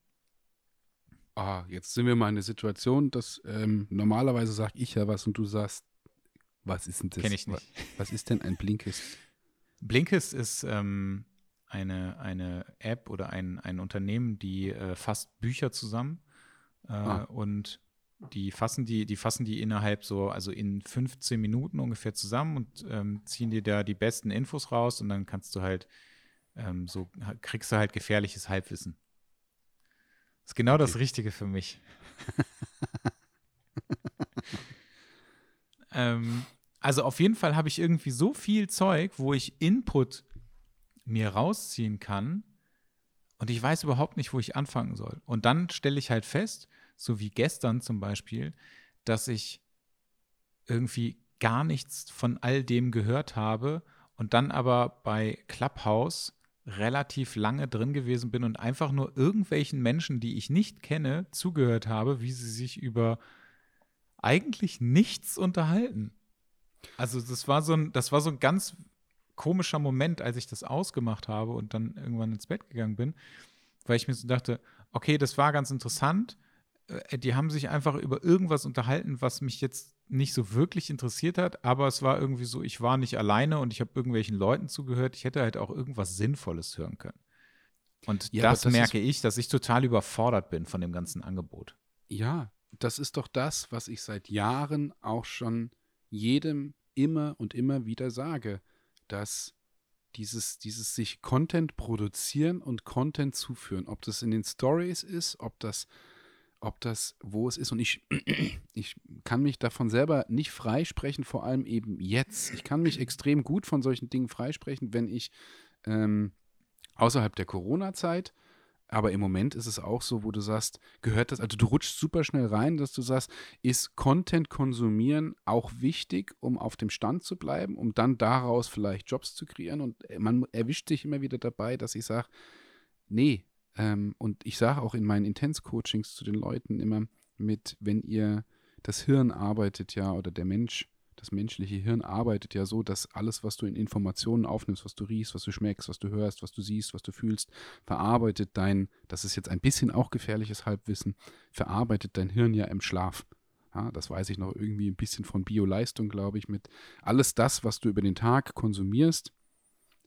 Ah, jetzt sind wir mal in der Situation, dass ähm, normalerweise sage ich ja was und du sagst, was ist denn das? Kenne ich nicht. Was ist denn ein Blinkist? Blinkist ist ähm, eine, eine App oder ein, ein Unternehmen, die äh, fasst Bücher zusammen äh, Ah. und die fassen die, die fassen die innerhalb so, also in 15 Minuten ungefähr zusammen und ähm, ziehen dir da die besten Infos raus und dann kannst du halt ähm, so, kriegst du halt gefährliches Halbwissen. Ist genau das Okay. Richtige für mich. ähm, also auf jeden Fall habe ich irgendwie so viel Zeug, wo ich Input mir rausziehen kann und ich weiß überhaupt nicht, wo ich anfangen soll. Und dann stelle ich halt fest, so wie gestern zum Beispiel, dass ich irgendwie gar nichts von all dem gehört habe und dann aber bei Clubhouse relativ lange drin gewesen bin und einfach nur irgendwelchen Menschen, die ich nicht kenne, zugehört habe, wie sie sich über eigentlich nichts unterhalten. Also das war so ein, das war so ein ganz komischer Moment, als ich das ausgemacht habe und dann irgendwann ins Bett gegangen bin, weil ich mir so dachte, okay, das war ganz interessant. Äh, Die haben sich einfach über irgendwas unterhalten, was mich jetzt nicht so wirklich interessiert hat, aber es war irgendwie so, ich war nicht alleine und ich habe irgendwelchen Leuten zugehört. Ich hätte halt auch irgendwas Sinnvolles hören können. Und Ja, das, das merke ich, dass ich total überfordert bin von dem ganzen Angebot. Ja, das ist doch das, was ich seit Jahren auch schon jedem immer und immer wieder sage, dass dieses, dieses sich Content produzieren und Content zuführen, ob das in den Stories ist, ob das, ob das wo es ist. Und ich, ich kann mich davon selber nicht freisprechen, vor allem eben jetzt. Ich kann mich extrem gut von solchen Dingen freisprechen, wenn ich ähm, außerhalb der Corona-Zeit aber im Moment ist es auch so, wo du sagst, gehört das, also du rutschst super schnell rein, dass du sagst, ist Content konsumieren auch wichtig, um auf dem Stand zu bleiben, um dann daraus vielleicht Jobs zu kreieren? Und man erwischt sich immer wieder dabei, dass ich sage, nee, ähm, und ich sage auch in meinen Intense-Coachings zu den Leuten immer mit, wenn ihr das Hirn arbeitet ja, oder der Mensch, das menschliche Hirn arbeitet ja so, dass alles, was du in Informationen aufnimmst, was du riechst, was du schmeckst, was du hörst, was du siehst, was du fühlst, verarbeitet dein, das ist jetzt ein bisschen auch gefährliches Halbwissen, verarbeitet dein Hirn ja im Schlaf. Ja, das weiß ich noch irgendwie ein bisschen von Bioleistung, glaube ich, mit alles das, was du über den Tag konsumierst,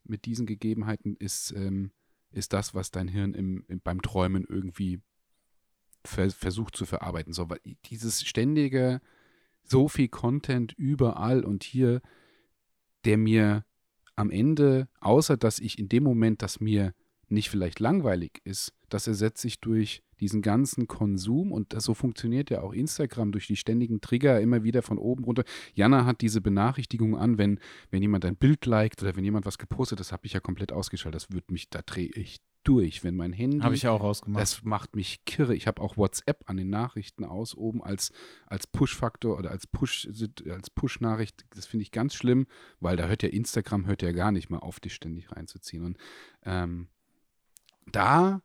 mit diesen Gegebenheiten ist, ähm, ist das, was dein Hirn im, im, beim Träumen irgendwie ver versucht zu verarbeiten. So, weil dieses ständige, so viel Content überall und hier, der mir am Ende, außer dass ich in dem Moment, dass mir nicht vielleicht langweilig ist, das ersetzt sich durch diesen ganzen Konsum und das, so funktioniert ja auch Instagram durch die ständigen Trigger immer wieder von oben runter. Jana hat diese Benachrichtigung an, wenn, wenn jemand ein Bild liked oder wenn jemand was gepostet, das habe ich ja komplett ausgeschaltet. Das wird mich, da drehe ich durch, wenn mein Handy. Habe ich auch ausgemacht. Das macht mich kirre. Ich habe auch WhatsApp an den Nachrichten aus oben als, als Push-Faktor oder als Push, als Push-Nachricht. Das finde ich ganz schlimm, weil da hört ja Instagram hört ja gar nicht mal auf, dich ständig reinzuziehen. Und ähm, da,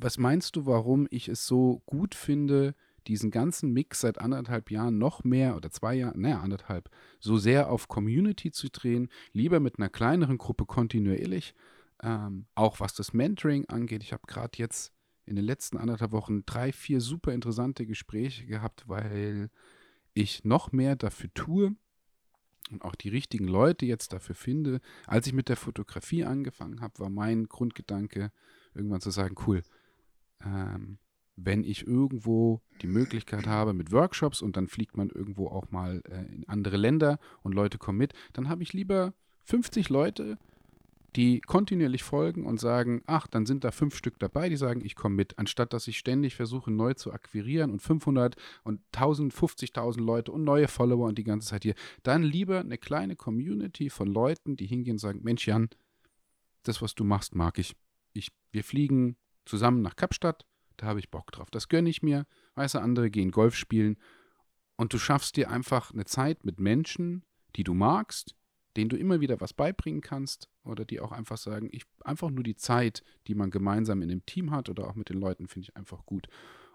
was meinst du, warum ich es so gut finde, diesen ganzen Mix seit anderthalb Jahren noch mehr oder zwei Jahren, naja, anderthalb, so sehr auf Community zu drehen, lieber mit einer kleineren Gruppe kontinuierlich, ähm, auch was das Mentoring angeht. Ich habe gerade jetzt in den letzten anderthalb Wochen drei, vier super interessante Gespräche gehabt, weil ich noch mehr dafür tue und auch die richtigen Leute jetzt dafür finde. Als ich mit der Fotografie angefangen habe, war mein Grundgedanke, irgendwann zu sagen, cool, ähm, wenn ich irgendwo die Möglichkeit habe mit Workshops und dann fliegt man irgendwo auch mal äh, in andere Länder und Leute kommen mit, dann habe ich lieber 50 Leute, die kontinuierlich folgen und sagen, ach, dann sind da fünf Stück dabei, die sagen, ich komme mit, anstatt dass ich ständig versuche, neu zu akquirieren und 500 und 1000, 50.000 Leute und neue Follower und die ganze Zeit hier. Dann lieber eine kleine Community von Leuten, die hingehen und sagen, Mensch Jan, das, was du machst, mag ich. ich wir fliegen zusammen nach Kapstadt, da habe ich Bock drauf. Das gönne ich mir. Weißt du, andere gehen Golf spielen. Und du schaffst dir einfach eine Zeit mit Menschen, die du magst, denen du immer wieder was beibringen kannst oder die auch einfach sagen, ich einfach nur die Zeit, die man gemeinsam in einem Team hat oder auch mit den Leuten, finde ich einfach gut.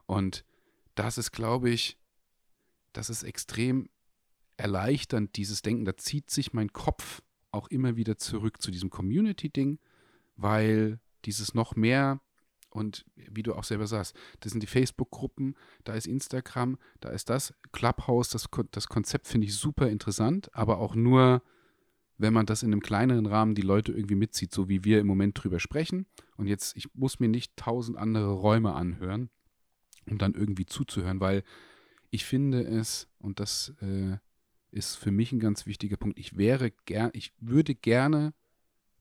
Und das ist, glaube ich, das ist extrem erleichternd, dieses Denken. Da zieht sich mein Kopf auch immer wieder zurück zu diesem Community-Ding, weil dieses noch mehr und wie du auch selber sagst, das sind die Facebook-Gruppen, da ist Instagram, da ist das Clubhouse, das, das Konzept finde ich super interessant, aber auch nur wenn man das in einem kleineren Rahmen die Leute irgendwie mitzieht, so wie wir im Moment drüber sprechen. Und jetzt, ich muss mir nicht tausend andere Räume anhören, um dann irgendwie zuzuhören, weil ich finde es, und das äh, ist für mich ein ganz wichtiger Punkt, ich wäre gern, ich würde gerne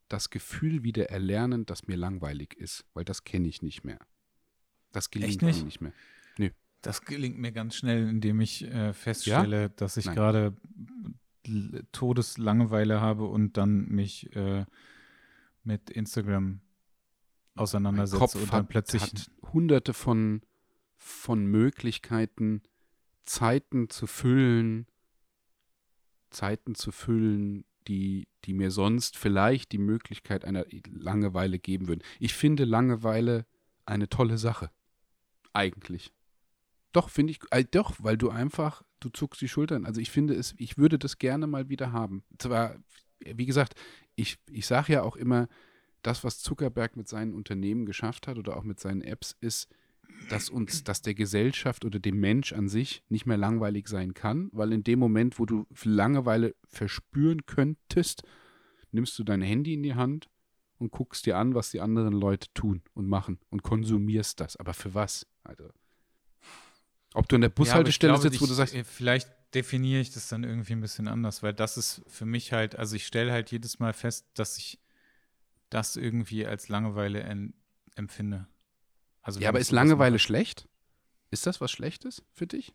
das Gefühl wieder erlernen, dass mir langweilig ist, weil das kenne ich nicht mehr. Das gelingt nicht? mir nicht mehr. Nö. Das gelingt mir ganz schnell, indem ich äh, feststelle, ja? dass ich gerade Todeslangeweile habe und dann mich äh, mit Instagram auseinandersetze Kopf und dann hat, plötzlich hat hunderte von, von Möglichkeiten, Zeiten zu füllen, Zeiten zu füllen, die, die mir sonst vielleicht die Möglichkeit einer Langeweile geben würden. Ich finde Langeweile eine tolle Sache. Eigentlich. Doch, finde ich, äh, doch, weil du einfach du zuckst die Schultern. Also ich finde es, ich würde das gerne mal wieder haben. Zwar, wie gesagt, ich, ich sage ja auch immer, das, was Zuckerberg mit seinen Unternehmen geschafft hat oder auch mit seinen Apps, ist, dass uns, dass der Gesellschaft oder dem Mensch an sich nicht mehr langweilig sein kann, weil in dem Moment, wo du Langeweile verspüren könntest, nimmst du dein Handy in die Hand und guckst dir an, was die anderen Leute tun und machen und konsumierst das. Aber für was? Also, ob du in der Bushaltestelle ja, sitzt, wo du sagst. Äh, vielleicht definiere ich das dann irgendwie ein bisschen anders, weil das ist für mich halt, also ich stelle halt jedes Mal fest, dass ich das irgendwie als Langeweile empfinde. Also ja, aber ist Langeweile schlecht? Ist das was Schlechtes für dich?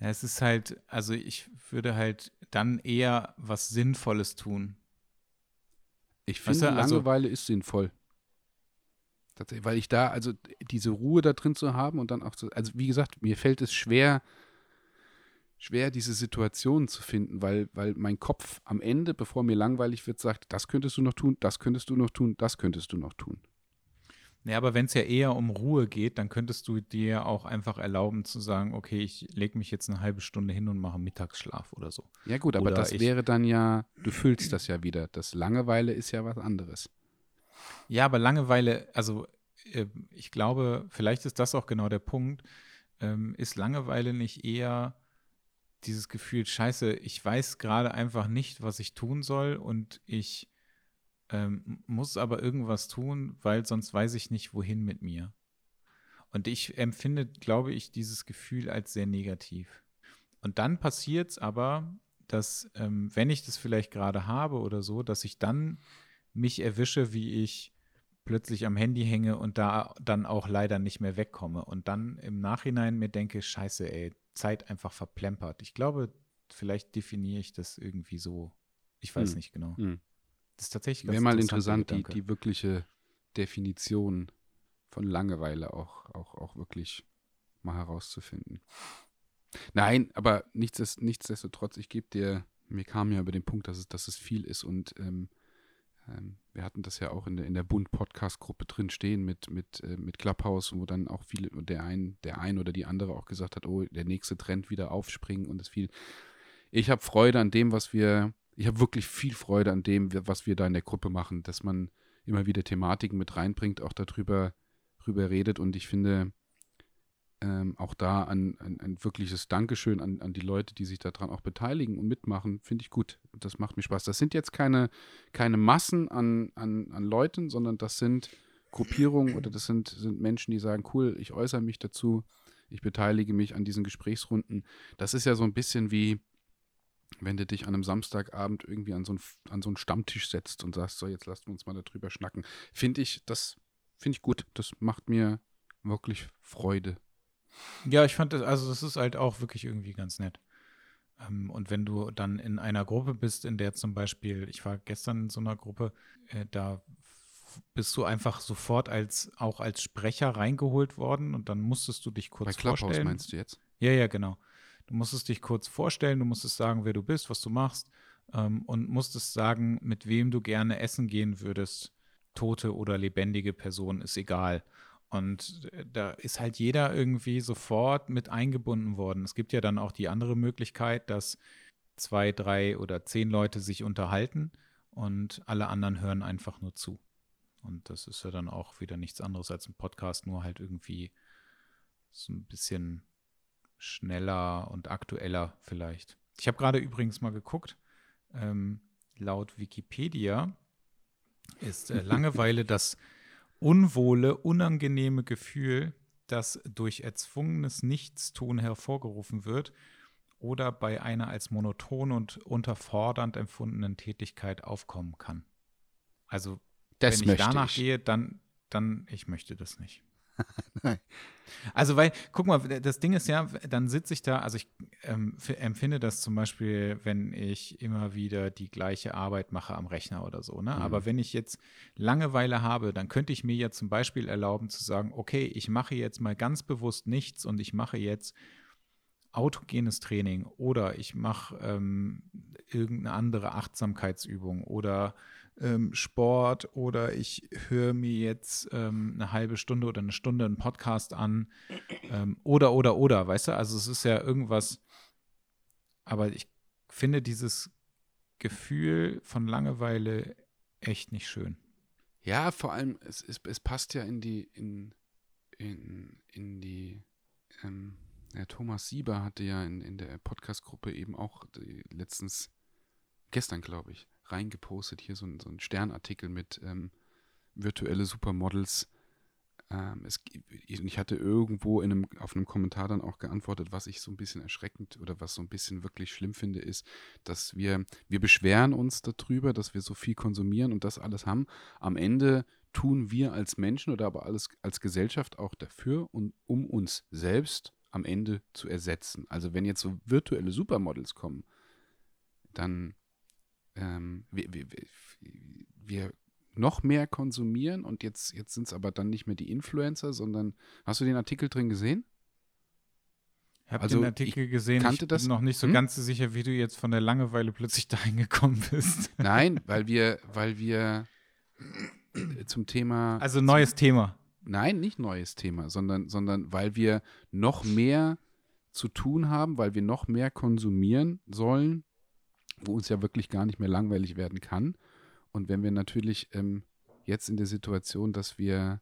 Ja, es ist halt, also ich würde halt dann eher was Sinnvolles tun. Ich finde, weißt du, also Langeweile ist sinnvoll. Weil ich da, also diese Ruhe da drin zu haben und dann auch zu, also wie gesagt, mir fällt es schwer, schwer, diese Situation zu finden, weil, weil mein Kopf am Ende, bevor mir langweilig wird, sagt, das könntest du noch tun, das könntest du noch tun, das könntest du noch tun. Ja, aber wenn es ja eher um Ruhe geht, dann könntest du dir auch einfach erlauben zu sagen, okay, ich lege mich jetzt eine halbe Stunde hin und mache Mittagsschlaf oder so. Ja gut, aber oder das wäre dann ja, du fühlst das ja wieder. Das Langeweile ist ja was anderes. Ja, aber Langeweile, also äh, ich glaube, vielleicht ist das auch genau der Punkt. Ähm, ist Langeweile nicht eher dieses Gefühl, scheiße, ich weiß gerade einfach nicht, was ich tun soll und ich ähm, muss aber irgendwas tun, weil sonst weiß ich nicht, wohin mit mir. Und ich empfinde, glaube ich, dieses Gefühl als sehr negativ. Und dann passiert es aber, dass, ähm, wenn ich das vielleicht gerade habe oder so, dass ich dann mich erwische, wie ich plötzlich am Handy hänge und da dann auch leider nicht mehr wegkomme und dann im Nachhinein mir denke, scheiße, ey, Zeit einfach verplempert. Ich glaube, vielleicht definiere ich das irgendwie so. Ich weiß hm. nicht genau. Hm. Das ist tatsächlich ganz Wäre mal interessant, die, die wirkliche Definition von Langeweile auch, auch, auch wirklich mal herauszufinden. Nein, aber nichtsdestotrotz, ich gebe dir, mir kam ja über den Punkt, dass es, dass es viel ist und ähm, ähm, wir hatten das ja auch in der, in der Bund-Podcast-Gruppe drin stehen mit, mit, äh, mit Clubhouse, wo dann auch viele, der ein, der ein oder die andere auch gesagt hat, oh, der nächste Trend wieder aufspringen und es viel. Ich habe Freude an dem, was wir, ich habe wirklich viel Freude an dem, was wir da in der Gruppe machen, dass man immer wieder Thematiken mit reinbringt, auch darüber drüber redet und ich finde, ähm, auch da ein, ein, ein, wirkliches Dankeschön an, an die Leute, die sich daran auch beteiligen und mitmachen, finde ich gut. Das macht mir Spaß. Das sind jetzt keine, keine Massen an, an, an Leuten, sondern das sind Gruppierungen oder das sind, sind Menschen, die sagen, cool, ich äußere mich dazu, ich beteilige mich an diesen Gesprächsrunden. Das ist ja so ein bisschen wie, wenn du dich an einem Samstagabend irgendwie an so, einen, an so einen Stammtisch setzt und sagst, so, jetzt lassen wir uns mal darüber schnacken. Finde ich, das finde ich gut. Das macht mir wirklich Freude. Ja, ich fand das, also das ist halt auch wirklich irgendwie ganz nett. Ähm, und wenn du dann in einer Gruppe bist, in der zum Beispiel, ich war gestern in so einer Gruppe, äh, da bist du einfach sofort als auch als Sprecher reingeholt worden und dann musstest du dich kurz Bei Clubhouse vorstellen. meinst du jetzt? Ja, ja, genau. Du musstest dich kurz vorstellen, du musstest sagen, wer du bist, was du machst ähm, und musstest sagen, mit wem du gerne essen gehen würdest. Tote oder lebendige Person ist egal. Und äh, da ist halt jeder irgendwie sofort mit eingebunden worden. Es gibt ja dann auch die andere Möglichkeit, dass zwei, drei oder zehn Leute sich unterhalten und alle anderen hören einfach nur zu. Und das ist ja dann auch wieder nichts anderes als ein Podcast, nur halt irgendwie so ein bisschen schneller und aktueller vielleicht. Ich habe gerade übrigens mal geguckt, ähm, laut Wikipedia ist äh, Langeweile das unwohle, unangenehme Gefühl, das durch erzwungenes Nichtstun hervorgerufen wird oder bei einer als monoton und unterfordernd empfundenen Tätigkeit aufkommen kann. Also, das wenn ich danach ich. gehe, dann, dann, ich möchte das nicht. Also, weil, guck mal, das Ding ist ja, dann sitze ich da, also ich ähm, empfinde das zum Beispiel, wenn ich immer wieder die gleiche Arbeit mache am Rechner oder so, ne? Mhm. Aber wenn ich jetzt Langeweile habe, dann könnte ich mir ja zum Beispiel erlauben zu sagen, okay, ich mache jetzt mal ganz bewusst nichts und ich mache jetzt autogenes Training oder ich mache ähm, irgendeine andere Achtsamkeitsübung oder ähm, Sport oder ich höre mir jetzt ähm, eine halbe Stunde oder eine Stunde einen Podcast an ähm, oder, oder, oder, weißt du? Also es ist ja irgendwas, aber ich finde dieses Gefühl von Langeweile echt nicht schön. Ja, vor allem, es, es, es passt ja in die, in, in, in die, ähm, ja, Thomas Sieber hatte ja in, in der Podcast-Gruppe eben auch die, letztens, gestern glaube ich, reingepostet, hier so ein, so ein Sternartikel mit ähm, virtuelle Supermodels. Ähm, es, ich hatte irgendwo in einem, auf einem Kommentar dann auch geantwortet, was ich so ein bisschen erschreckend oder was so ein bisschen wirklich schlimm finde, ist, dass wir, wir beschweren uns darüber, dass wir so viel konsumieren und das alles haben. Am Ende tun wir als Menschen oder aber alles als Gesellschaft auch dafür und um uns selbst am Ende zu ersetzen. Also wenn jetzt so virtuelle Supermodels kommen, dann ähm, wir, wir, wir, noch mehr konsumieren und jetzt, jetzt sind es aber dann nicht mehr die Influencer, sondern hast du den Artikel drin gesehen? Ich habe also, den Artikel gesehen, kannte ich bin das, noch nicht so hm? ganz sicher, wie du jetzt von der Langeweile plötzlich dahin gekommen bist. Nein, weil wir, weil wir äh, zum Thema. Also neues zum, Thema. Nein, nicht neues Thema, sondern, sondern weil wir noch mehr zu tun haben, weil wir noch mehr konsumieren sollen, wo uns ja wirklich gar nicht mehr langweilig werden kann. Und wenn wir natürlich ähm, jetzt in der Situation, dass wir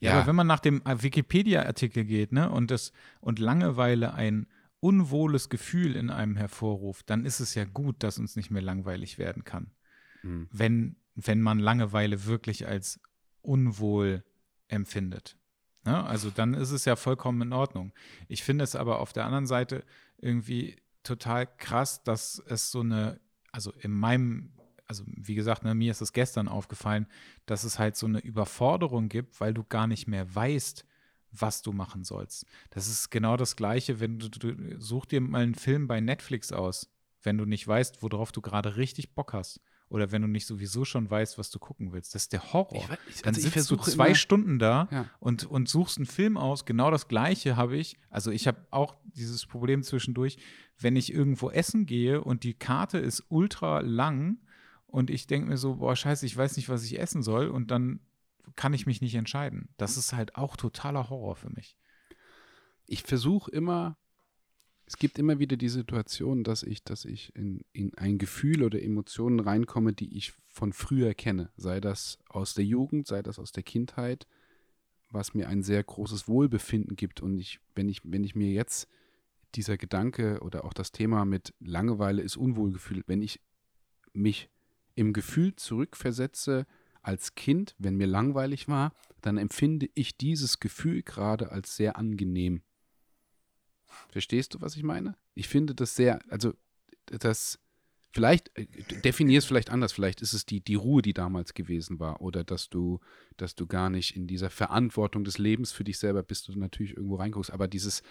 ja, ja, aber wenn man nach dem äh, Wikipedia-Artikel geht, ne, und das und Langeweile ein unwohles Gefühl in einem hervorruft, dann ist es ja gut, dass uns nicht mehr langweilig werden kann. Mhm. Wenn, wenn man Langeweile wirklich als unwohl empfindet. Ne? Also dann ist es ja vollkommen in Ordnung. Ich finde es aber auf der anderen Seite irgendwie total krass, dass es so eine, also in meinem, also wie gesagt, ne, mir ist es gestern aufgefallen, dass es halt so eine Überforderung gibt, weil du gar nicht mehr weißt, was du machen sollst. Das ist genau das Gleiche, wenn du, du such dir mal einen Film bei Netflix aus, wenn du nicht weißt, worauf du gerade richtig Bock hast. Oder wenn du nicht sowieso schon weißt, was du gucken willst. Das ist der Horror. Ich, also Dann sitzt du zwei immer, Stunden da ja. und, und suchst einen Film aus. Genau das Gleiche habe ich. Also ich habe auch dieses Problem zwischendurch, wenn ich irgendwo essen gehe und die Karte ist ultra lang und ich denke mir so, boah, scheiße, ich weiß nicht, was ich essen soll und dann kann ich mich nicht entscheiden. Das ist halt auch totaler Horror für mich. Ich versuche immer, es gibt immer wieder die Situation, dass ich, dass ich in, in ein Gefühl oder Emotionen reinkomme, die ich von früher kenne. Sei das aus der Jugend, sei das aus der Kindheit, was mir ein sehr großes Wohlbefinden gibt. Und ich, wenn ich, wenn ich mir jetzt dieser Gedanke oder auch das Thema mit Langeweile ist Unwohlgefühl, wenn ich mich im Gefühl zurückversetze als Kind, wenn mir langweilig war, dann empfinde ich dieses Gefühl gerade als sehr angenehm. Verstehst du, was ich meine? Ich finde das sehr, also das, vielleicht, äh, definier es vielleicht anders, vielleicht ist es die, die Ruhe, die damals gewesen war, oder dass du, dass du gar nicht in dieser Verantwortung des Lebens für dich selber bist, du natürlich irgendwo reinguckst, aber dieses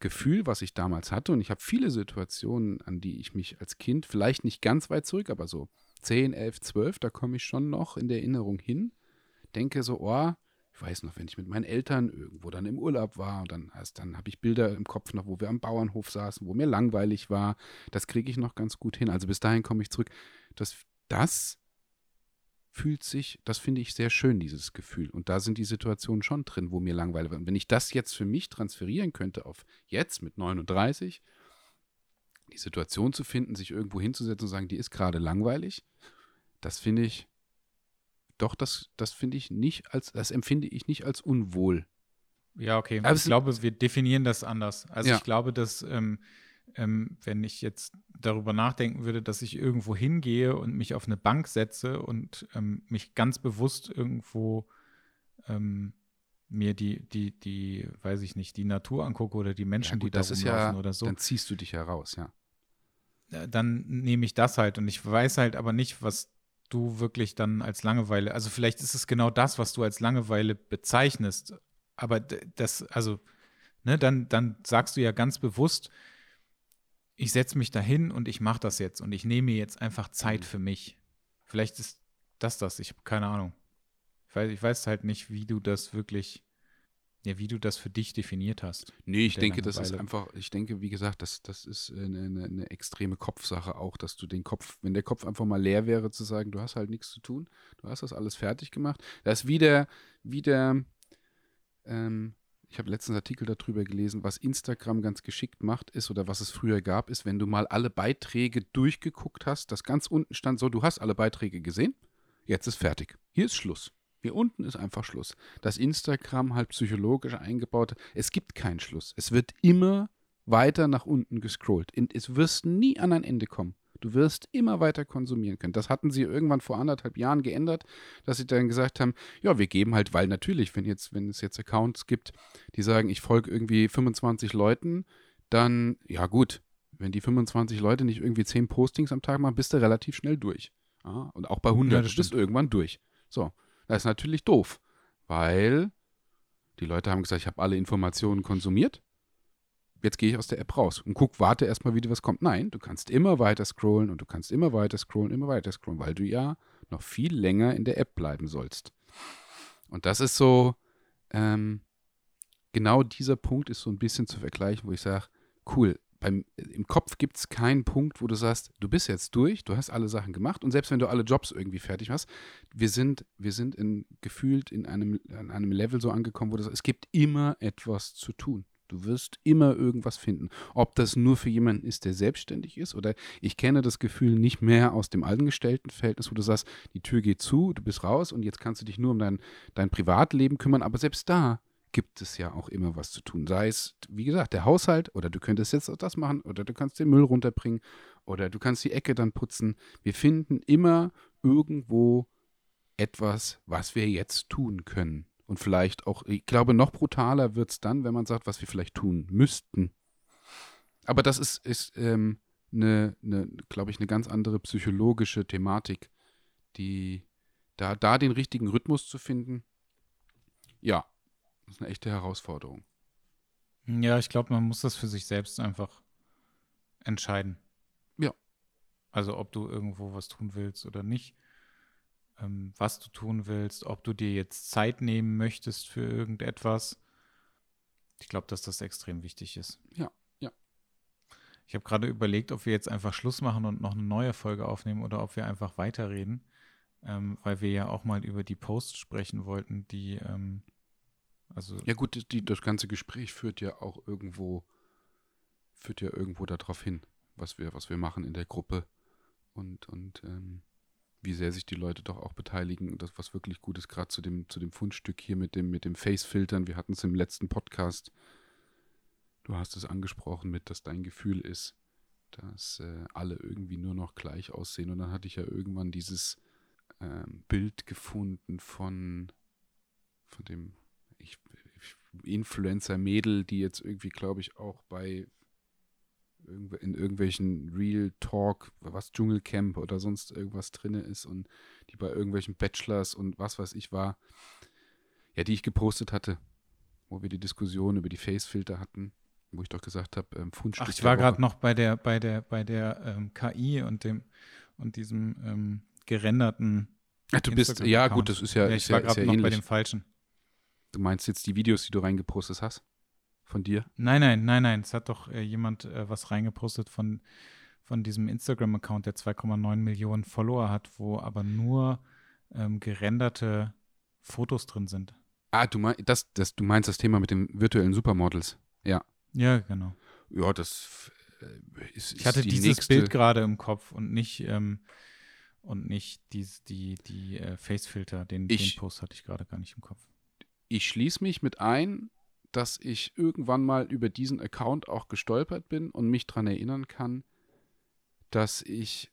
Gefühl, was ich damals hatte, und ich habe viele Situationen, an die ich mich als Kind, vielleicht nicht ganz weit zurück, aber so 10, 11, 12, da komme ich schon noch in der Erinnerung hin, denke so, oh, ich weiß noch, wenn ich mit meinen Eltern irgendwo dann im Urlaub war und dann, dann habe ich Bilder im Kopf noch, wo wir am Bauernhof saßen, wo mir langweilig war. Das kriege ich noch ganz gut hin. Also bis dahin komme ich zurück. Das, das fühlt sich, das finde ich sehr schön, dieses Gefühl. Und da sind die Situationen schon drin, wo mir langweilig war. Und wenn ich das jetzt für mich transferieren könnte auf jetzt mit 39, die Situation zu finden, sich irgendwo hinzusetzen und sagen, die ist gerade langweilig, das finde ich, doch, das, das finde ich nicht als, das empfinde ich nicht als unwohl. Ja, okay. Aber ich glaube, wir definieren das anders. Also ja. ich glaube, dass ähm, ähm, wenn ich jetzt darüber nachdenken würde, dass ich irgendwo hingehe und mich auf eine Bank setze und ähm, mich ganz bewusst irgendwo ähm, mir die, die, die, weiß ich nicht, die Natur angucke oder die Menschen, ja, gut, die da das ist ja, oder so. Dann ziehst du dich heraus, ja. Dann nehme ich das halt und ich weiß halt aber nicht, was du wirklich dann als Langeweile, also vielleicht ist es genau das, was du als Langeweile bezeichnest, aber das, also, ne, dann, dann sagst du ja ganz bewusst, ich setze mich dahin und ich mache das jetzt und ich nehme mir jetzt einfach Zeit mhm. für mich. Vielleicht ist das das, ich habe keine Ahnung. Ich weiß, ich weiß halt nicht, wie du das wirklich, ja, wie du das für dich definiert hast. Nee, ich denke, das ist einfach, ich denke, wie gesagt, das, das ist eine, eine, eine, extreme Kopfsache auch, dass du den Kopf, wenn der Kopf einfach mal leer wäre, zu sagen, du hast halt nichts zu tun, du hast das alles fertig gemacht. Das ist wieder, wieder, ähm, ich habe letztens Artikel darüber gelesen, was Instagram ganz geschickt macht, ist oder was es früher gab, ist, wenn du mal alle Beiträge durchgeguckt hast, das ganz unten stand so, du hast alle Beiträge gesehen, jetzt ist fertig. Hier ist Schluss. Hier unten ist einfach Schluss. Das Instagram halt psychologisch eingebaut, es gibt keinen Schluss. Es wird immer weiter nach unten gescrollt. Es wirst nie an ein Ende kommen. Du wirst immer weiter konsumieren können. Das hatten sie irgendwann vor anderthalb Jahren geändert, dass sie dann gesagt haben, ja, wir geben halt, weil natürlich, wenn jetzt, wenn es jetzt Accounts gibt, die sagen, ich folge irgendwie 25 Leuten, dann, ja gut, wenn die 25 Leute nicht irgendwie 10 Postings am Tag machen, bist du relativ schnell durch. Ja, und auch bei 100 ja, bist du irgendwann durch. So, das ist natürlich doof, weil die Leute haben gesagt, ich habe alle Informationen konsumiert jetzt gehe ich aus der App raus und guck, warte erstmal, wie was kommt. Nein, du kannst immer weiter scrollen und du kannst immer weiter scrollen, immer weiter scrollen, weil du ja noch viel länger in der App bleiben sollst. Und das ist so, ähm, genau dieser Punkt ist so ein bisschen zu vergleichen, wo ich sage, cool, beim, im Kopf gibt es keinen Punkt, wo du sagst, du bist jetzt durch, du hast alle Sachen gemacht und selbst wenn du alle Jobs irgendwie fertig hast, wir sind, wir sind in, gefühlt in einem, an einem Level so angekommen, wo du sagst, es gibt immer etwas zu tun. Du wirst immer irgendwas finden. Ob das nur für jemanden ist, der selbstständig ist oder ich kenne das Gefühl nicht mehr aus dem Angestelltenverhältnis, wo du sagst, die Tür geht zu, du bist raus und jetzt kannst du dich nur um dein, dein Privatleben kümmern. Aber selbst da gibt es ja auch immer was zu tun. Sei es, wie gesagt, der Haushalt oder du könntest jetzt auch das machen oder du kannst den Müll runterbringen oder du kannst die Ecke dann putzen. Wir finden immer irgendwo etwas, was wir jetzt tun können. Und vielleicht auch, ich glaube, noch brutaler wird es dann, wenn man sagt, was wir vielleicht tun müssten. Aber das ist, ist ähm, eine, eine glaube ich, eine ganz andere psychologische Thematik, die da, da den richtigen Rhythmus zu finden, ja, ist eine echte Herausforderung. Ja, ich glaube, man muss das für sich selbst einfach entscheiden. Ja. Also ob du irgendwo was tun willst oder nicht ähm, was du tun willst, ob du dir jetzt Zeit nehmen möchtest für irgendetwas. Ich glaube, dass das extrem wichtig ist. Ja, ja. Ich habe gerade überlegt, ob wir jetzt einfach Schluss machen und noch eine neue Folge aufnehmen oder ob wir einfach weiterreden, ähm, weil wir ja auch mal über die Posts sprechen wollten, die, ähm, also. Ja, gut, die, das ganze Gespräch führt ja auch irgendwo, führt ja irgendwo darauf hin, was wir, was wir machen in der Gruppe und, und ähm, wie sehr sich die Leute doch auch beteiligen und das, was wirklich gut ist, gerade zu dem, zu dem Fundstück hier mit dem, mit dem Face-Filtern. Wir hatten es im letzten Podcast Du hast es angesprochen mit, dass dein Gefühl ist, dass äh, alle irgendwie nur noch gleich aussehen. Und dann hatte ich ja irgendwann dieses ähm, Bild gefunden von, von dem ich, Influencer-Mädel, die jetzt irgendwie, glaube ich, auch bei in irgendwelchen Real Talk, was Dschungelcamp oder sonst irgendwas drinne ist und die bei irgendwelchen Bachelors und was weiß ich war, ja, die ich gepostet hatte, wo wir die Diskussion über die Facefilter hatten wo ich doch gesagt habe, ähm, Fundstück. Ach, ich war gerade noch bei der, bei der, bei der ähm, KI und dem und diesem ähm, gerenderten. Ach, du bist, ja gut, das ist ja, ja ich ist war ja, gerade ja noch ähnlich. bei dem falschen. Du meinst jetzt die Videos, die du reingepostet hast? Von dir? Nein, nein, nein, nein. Es hat doch äh, jemand äh, was reingepostet von, von diesem Instagram-Account, der 2,9 Millionen Follower hat, wo aber nur ähm, gerenderte Fotos drin sind. Ah, du, mein, das, das, du meinst das Thema mit den virtuellen Supermodels. Ja. Ja, genau. Ja, das äh, ist, Ich hatte die dieses nächste, Bild gerade im Kopf und nicht ähm, und nicht die, die, die äh, Facefilter. Den, Ich- den Post hatte ich gerade gar nicht im Kopf. Ich schließe mich mit ein, dass ich irgendwann mal über diesen Account auch gestolpert bin und mich daran erinnern kann, dass ich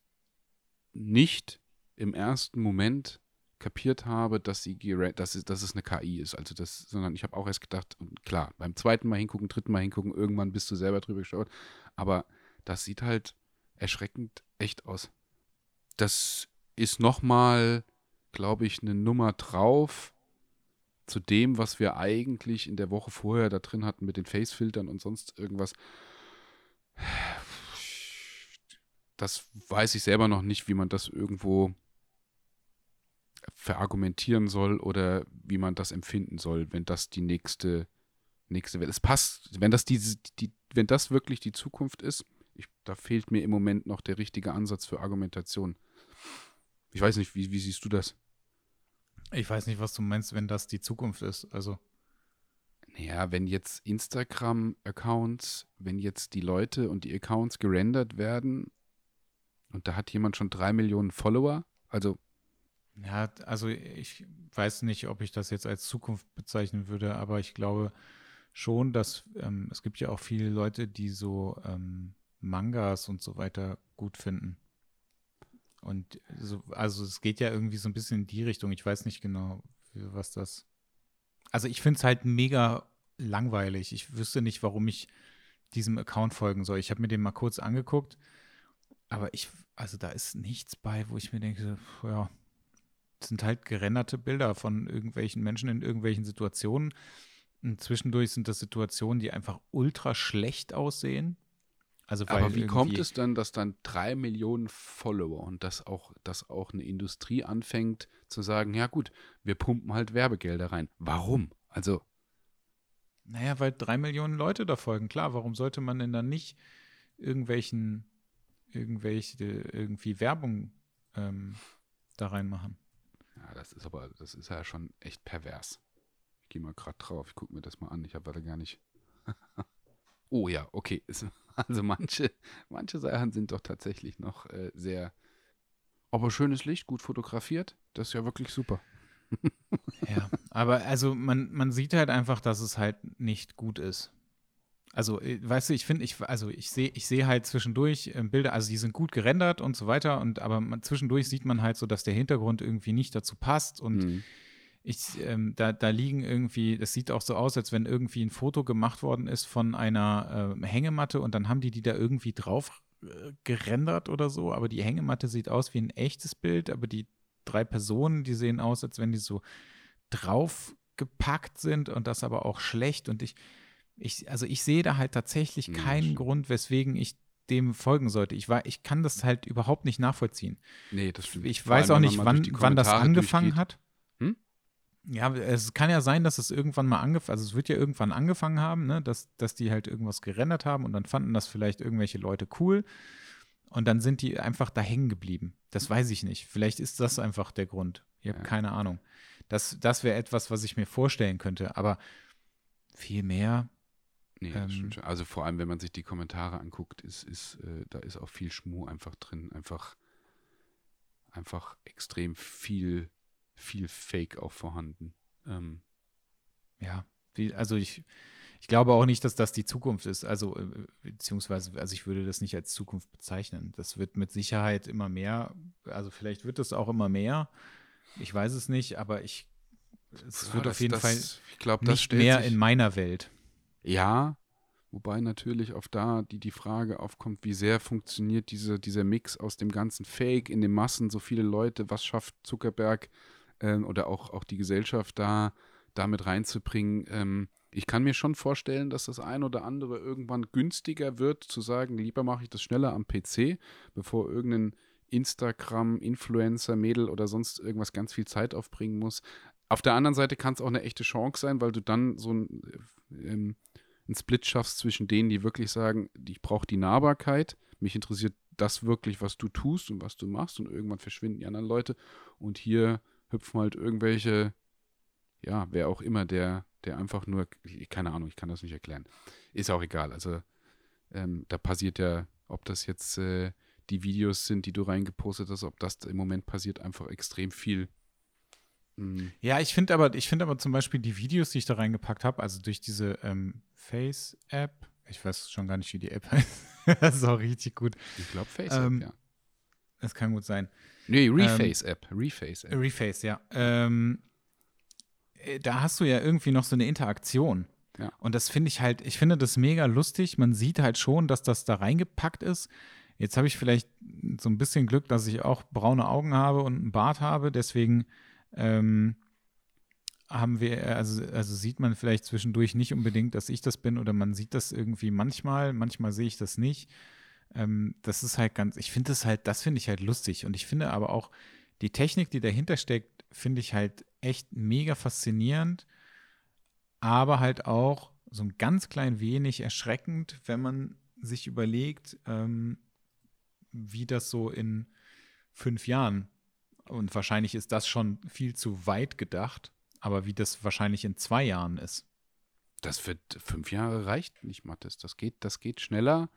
nicht im ersten Moment kapiert habe, dass, sie dass, es, dass es eine KI ist. Also das, sondern ich habe auch erst gedacht, und klar, beim zweiten Mal hingucken, dritten Mal hingucken, irgendwann bist du selber drüber geschaut. Aber das sieht halt erschreckend echt aus. Das ist nochmal, glaube ich, eine Nummer drauf zu dem, was wir eigentlich in der Woche vorher da drin hatten mit den Facefiltern und sonst irgendwas. Das weiß ich selber noch nicht, wie man das irgendwo verargumentieren soll oder wie man das empfinden soll, wenn das die nächste nächste Welt. Es passt, wenn das diese, die, wenn das wirklich die Zukunft ist, ich, da fehlt mir im Moment noch der richtige Ansatz für Argumentation. Ich weiß nicht, wie, wie siehst du das? Ich weiß nicht, was du meinst, wenn das die Zukunft ist. Also, Naja, wenn jetzt Instagram-Accounts, wenn jetzt die Leute und die Accounts gerendert werden und da hat jemand schon drei Millionen Follower, also ja, also ich weiß nicht, ob ich das jetzt als Zukunft bezeichnen würde, aber ich glaube schon, dass ähm, es gibt ja auch viele Leute, die so ähm, Mangas und so weiter gut finden. Und so, also es geht ja irgendwie so ein bisschen in die Richtung. Ich weiß nicht genau, was das. Also ich finde es halt mega langweilig. Ich wüsste nicht, warum ich diesem Account folgen soll. Ich habe mir den mal kurz angeguckt, aber ich, also da ist nichts bei, wo ich mir denke, ja, das sind halt gerenderte Bilder von irgendwelchen Menschen in irgendwelchen Situationen. Und zwischendurch sind das Situationen, die einfach ultra schlecht aussehen. Also Aber wie kommt es dann, dass dann drei Millionen Follower und dass auch, dass auch eine Industrie anfängt zu sagen, ja gut, wir pumpen halt Werbegelder rein. Warum? Also, Naja, weil drei Millionen Leute da folgen. Klar, warum sollte man denn dann nicht irgendwelchen, irgendwelche, irgendwie Werbung ähm, da reinmachen? ja, das ist aber, das ist ja schon echt pervers. Ich gehe mal gerade drauf, ich gucke mir das mal an. Ich habe da gar nicht. Oh ja, okay. Also manche, manche Sachen sind doch tatsächlich noch äh, sehr. Aber schönes Licht, gut fotografiert. Das ist ja wirklich super. Ja, aber also man, man sieht halt einfach, dass es halt nicht gut ist. Also, äh, weißt du, ich finde, ich, also ich sehe, ich sehe halt zwischendurch ähm, Bilder, also die sind gut gerendert und so weiter, und aber man, zwischendurch sieht man halt so, dass der Hintergrund irgendwie nicht dazu passt und Mhm. Ich, ähm, da, da liegen irgendwie, das sieht auch so aus, als wenn irgendwie ein Foto gemacht worden ist von einer ähm, Hängematte und dann haben die die da irgendwie drauf äh, gerendert oder so, aber die Hängematte sieht aus wie ein echtes Bild, aber die drei Personen, die sehen aus, als wenn die so draufgepackt sind und das aber auch schlecht und ich, ich, also ich sehe da halt tatsächlich Ja, keinen. Grund, weswegen ich dem folgen sollte. Ich, war, ich kann das halt überhaupt nicht nachvollziehen. Nee, das stimmt. Ich weiß allem, auch nicht, wann, wann das angefangen durchgeht. hat. Ja, es kann ja sein, dass es irgendwann mal angefangen, also es wird ja irgendwann angefangen haben, ne, dass, dass die halt irgendwas gerendert haben und dann fanden das vielleicht irgendwelche Leute cool und dann sind die einfach da hängen geblieben. Das weiß ich nicht. Vielleicht ist das einfach der Grund. Ich habe ja. keine Ahnung. Das, das wäre etwas, was ich mir vorstellen könnte, aber viel mehr. Nee, ähm, also vor allem, wenn man sich die Kommentare anguckt, ist, ist, äh, da ist auch viel Schmuh einfach drin. Einfach, einfach extrem viel viel Fake auch vorhanden. Ähm. Ja, also ich, ich glaube auch nicht, dass das die Zukunft ist. Also, äh, beziehungsweise, also ich würde das nicht als Zukunft bezeichnen. Das wird mit Sicherheit immer mehr, also vielleicht wird es auch immer mehr. Ich weiß es nicht, aber ich, es ja, wird das, auf jeden das, Fall ich glaub, nicht mehr in meiner Welt. Ja, wobei natürlich auf da die, die Frage aufkommt, wie sehr funktioniert diese, dieser Mix aus dem ganzen Fake in den Massen, so viele Leute, was schafft Zuckerberg ähm, oder auch, auch die Gesellschaft da damit reinzubringen. Ähm, ich kann mir schon vorstellen, dass das ein oder andere irgendwann günstiger wird, zu sagen, lieber mache ich das schneller am PC, bevor irgendein Instagram-Influencer, Mädel oder sonst irgendwas ganz viel Zeit aufbringen muss. Auf der anderen Seite kann es auch eine echte Chance sein, weil du dann so ein, ähm, einen Split schaffst zwischen denen, die wirklich sagen, ich brauche die Nahbarkeit, mich interessiert das wirklich, was du tust und was du machst und irgendwann verschwinden die anderen Leute und hier hüpfen halt irgendwelche, ja, wer auch immer, der, der einfach nur, keine Ahnung, ich kann das nicht erklären. Ist auch egal. Also ähm, da passiert ja, ob das jetzt äh, die Videos sind, die du reingepostet hast, ob das im Moment passiert, einfach extrem viel. Mhm. Ja, ich finde aber, ich finde aber zum Beispiel die Videos, die ich da reingepackt habe, also durch diese ähm, Face-App, ich weiß schon gar nicht, wie die App heißt. das ist auch richtig gut. Ich glaube Face-App, ähm, ja. Das kann gut sein. Nee, Reface-App. Ähm, Reface-App. Reface, ja. Ähm, äh, da hast du ja irgendwie noch so eine Interaktion. Ja. Und das finde ich halt, ich finde das mega lustig. Man sieht halt schon, dass das da reingepackt ist. Jetzt habe ich vielleicht so ein bisschen Glück, dass ich auch braune Augen habe und einen Bart habe. Deswegen ähm, haben wir, also, also sieht man vielleicht zwischendurch nicht unbedingt, dass ich das bin oder man sieht das irgendwie manchmal, manchmal sehe ich das nicht. Ähm, das ist halt ganz, ich finde das halt, das finde ich halt lustig. Und ich finde aber auch die Technik, die dahinter steckt, finde ich halt echt mega faszinierend, aber halt auch so ein ganz klein wenig erschreckend, wenn man sich überlegt, ähm, wie das so in fünf Jahren, und wahrscheinlich ist das schon viel zu weit gedacht, aber wie das wahrscheinlich in zwei Jahren ist. Das wird fünf Jahre reicht nicht, Mathis. Das geht, das geht schneller.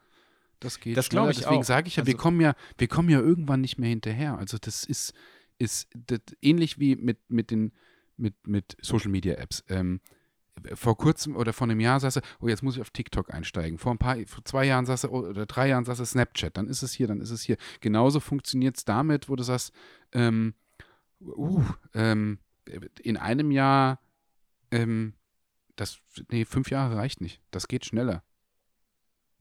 Das geht. Das glaube ich Deswegen sage ich ja, also, wir kommen ja, wir kommen ja irgendwann nicht mehr hinterher. Also das ist, ist das, ähnlich wie mit, mit den mit, mit Social Media Apps. Ähm, vor kurzem oder vor einem Jahr saß er, oh, jetzt muss ich auf TikTok einsteigen. Vor ein paar, vor zwei Jahren saß er, oh, oder drei Jahren saß er Snapchat, dann ist es hier, dann ist es hier. Genauso funktioniert es damit, wo du sagst, ähm, uh, ähm, in einem Jahr, ähm, das, nee, fünf Jahre reicht nicht. Das geht schneller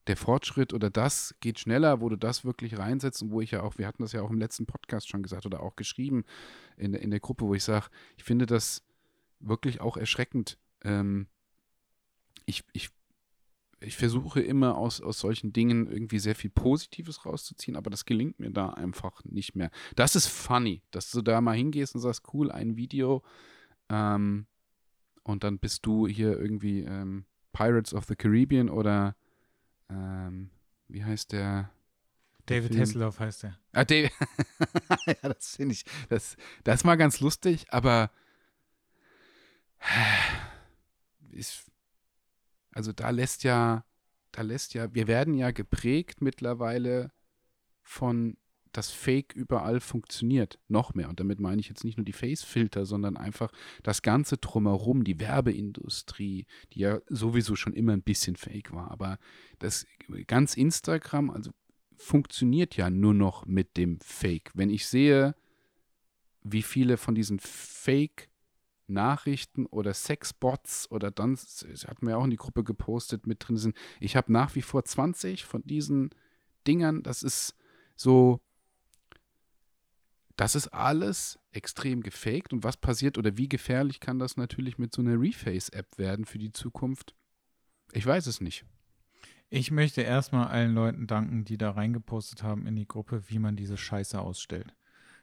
der Fortschritt oder das geht schneller, wo du das wirklich reinsetzt und wo ich ja auch, wir hatten das ja auch im letzten Podcast schon gesagt oder auch geschrieben in, in der Gruppe, wo ich sage, ich finde das wirklich auch erschreckend. Ähm, ich, ich, ich versuche immer aus, aus solchen Dingen irgendwie sehr viel Positives rauszuziehen, aber das gelingt mir da einfach nicht mehr. Das ist funny, dass du da mal hingehst und sagst, cool, ein Video ähm, und dann bist du hier irgendwie ähm, Pirates of the Caribbean oder ähm, wie heißt der? David Hasselhoff heißt er. Ah, David. ja, das finde ich, das, das ist mal ganz lustig, aber ist, also da lässt ja, da lässt ja, wir werden ja geprägt mittlerweile von das Fake überall funktioniert. Noch mehr. Und damit meine ich jetzt nicht nur die Face-Filter, sondern einfach das Ganze drumherum, die Werbeindustrie, die ja sowieso schon immer ein bisschen fake war. Aber das ganz Instagram, also funktioniert ja nur noch mit dem Fake. Wenn ich sehe, wie viele von diesen Fake Nachrichten oder Sexbots oder dann, das hatten wir auch in die Gruppe gepostet, mit drin sind. Ich habe nach wie vor 20 von diesen Dingern. Das ist so, das ist alles extrem gefaked. Und was passiert oder wie gefährlich kann das natürlich mit so einer Reface-App werden für die Zukunft? Ich weiß es nicht. Ich möchte erstmal allen Leuten danken, die da reingepostet haben in die Gruppe, wie man diese Scheiße ausstellt.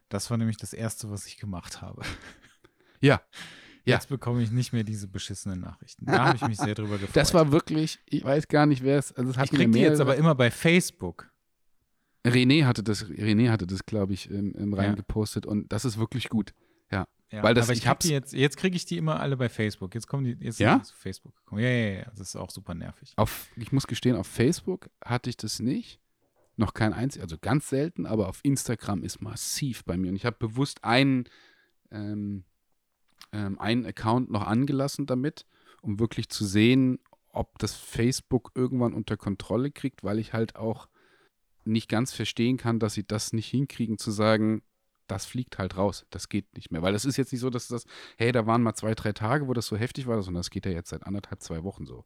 Das war nämlich das Erste, was ich gemacht habe. Ja. Ja. Jetzt bekomme ich nicht mehr diese beschissenen Nachrichten. Da habe ich mich sehr drüber gefreut. Das war wirklich, ich weiß gar nicht, wer es, also es hat ich kriege die jetzt aber immer bei Facebook. René hatte das, René hatte das, glaube ich, ähm, ähm, Ja. reingepostet und das ist wirklich gut. Ja. Ja, Weil das- aber ich, ich hab's- die jetzt, jetzt kriege ich die immer alle bei Facebook. Jetzt kommen die, jetzt Ja? sind die zu Facebook gekommen. Ja, ja, ja, das ist auch super nervig. Auf, ich muss gestehen, auf Facebook hatte ich das nicht. Noch kein einziges, also ganz selten, aber auf Instagram ist massiv bei mir. Und ich habe bewusst einen, ähm, ähm, einen Account noch angelassen damit, um wirklich zu sehen, ob das Facebook irgendwann unter Kontrolle kriegt, weil ich halt auch nicht ganz verstehen kann, dass sie das nicht hinkriegen, zu sagen, das fliegt halt raus, das geht nicht mehr. Weil das ist jetzt nicht so, dass das, hey, da waren mal zwei, drei Tage, wo das so heftig war, sondern das geht ja jetzt seit anderthalb, zwei Wochen so.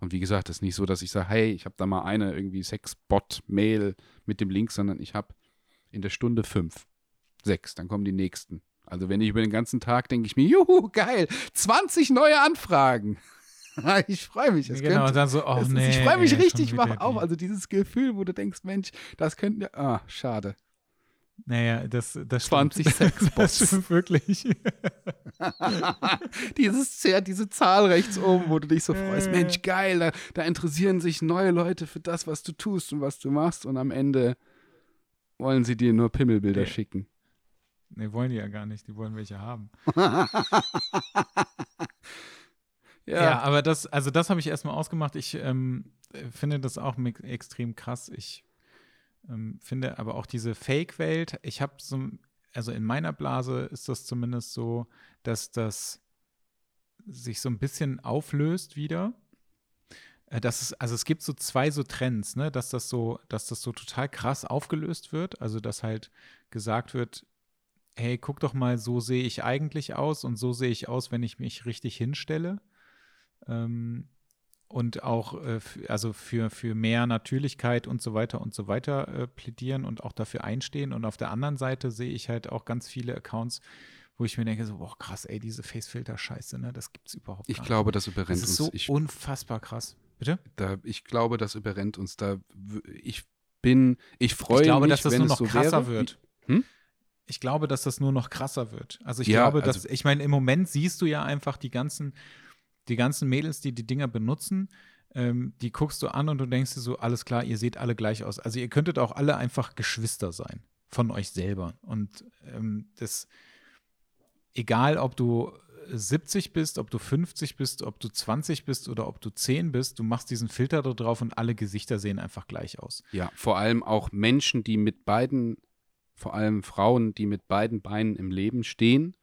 Und wie gesagt, es ist nicht so, dass ich sage, hey, ich habe da mal eine irgendwie Sexbot-Mail mit dem Link, sondern ich habe in der Stunde fünf, sechs, dann kommen die nächsten. Also wenn ich über den ganzen Tag denke ich mir, juhu, geil, 20 neue Anfragen. ich freue mich. Es genau, könnte, und dann so, oh es nee. ich freue mich ey, richtig, mach auch. Also dieses Gefühl, wo du denkst, Mensch, das könnten ja, ah, schade. Naja, das, das 20 stimmt. Sexbots. Das stimmt wirklich. Dieses, diese Zahl rechts oben, wo du dich so freust, Äh. Mensch, geil, da, da interessieren sich neue Leute für das, was du tust und was du machst und am Ende wollen sie dir nur Pimmelbilder Nee. schicken. Nee, wollen die ja gar nicht. Die wollen welche haben. Ja, Ja, aber das, also das habe ich erstmal ausgemacht. Ich ähm, äh, finde das auch extrem krass. Ich ähm, finde aber auch diese Fake-Welt, ich habe so, also in meiner Blase ist das zumindest so, dass das sich so ein bisschen auflöst wieder. Äh, Das ist, also es gibt so zwei so Trends, ne, dass das so, dass das so total krass aufgelöst wird. Also dass halt gesagt wird, hey, guck doch mal, so sehe ich eigentlich aus und so sehe ich aus, wenn ich mich richtig hinstelle. Ähm, und auch äh, also für, für mehr Natürlichkeit und so weiter und so weiter äh, plädieren und auch dafür einstehen. Und auf der anderen Seite sehe ich halt auch ganz viele Accounts, wo ich mir denke, so, boah, krass, ey, diese Facefilter-Scheiße, ne, das gibt's überhaupt ich gar glaube, das nicht. überrennt Das ist uns. so ich, unfassbar krass. Bitte? da, ich glaube, das überrennt uns. Da, ich bin, ich freue Ich glaube, mich, dass das nur noch so krasser wäre. wird. Hm? Ich glaube, dass das nur noch krasser wird. Also ich Ja, glaube, dass, also- ich meine, im Moment siehst du ja einfach die ganzen, die ganzen Mädels, die die Dinger benutzen, ähm, die guckst du an und du denkst dir so, alles klar, ihr seht alle gleich aus. Also ihr könntet auch alle einfach Geschwister sein von euch selber. Und ähm, das, egal ob du 70 bist, ob du 50 bist, ob du 20 bist oder ob du 10 bist, du machst diesen Filter da drauf und alle Gesichter sehen einfach gleich aus. Ja, vor allem auch Menschen, die mit beiden, vor allem Frauen, die mit beiden Beinen im Leben stehen,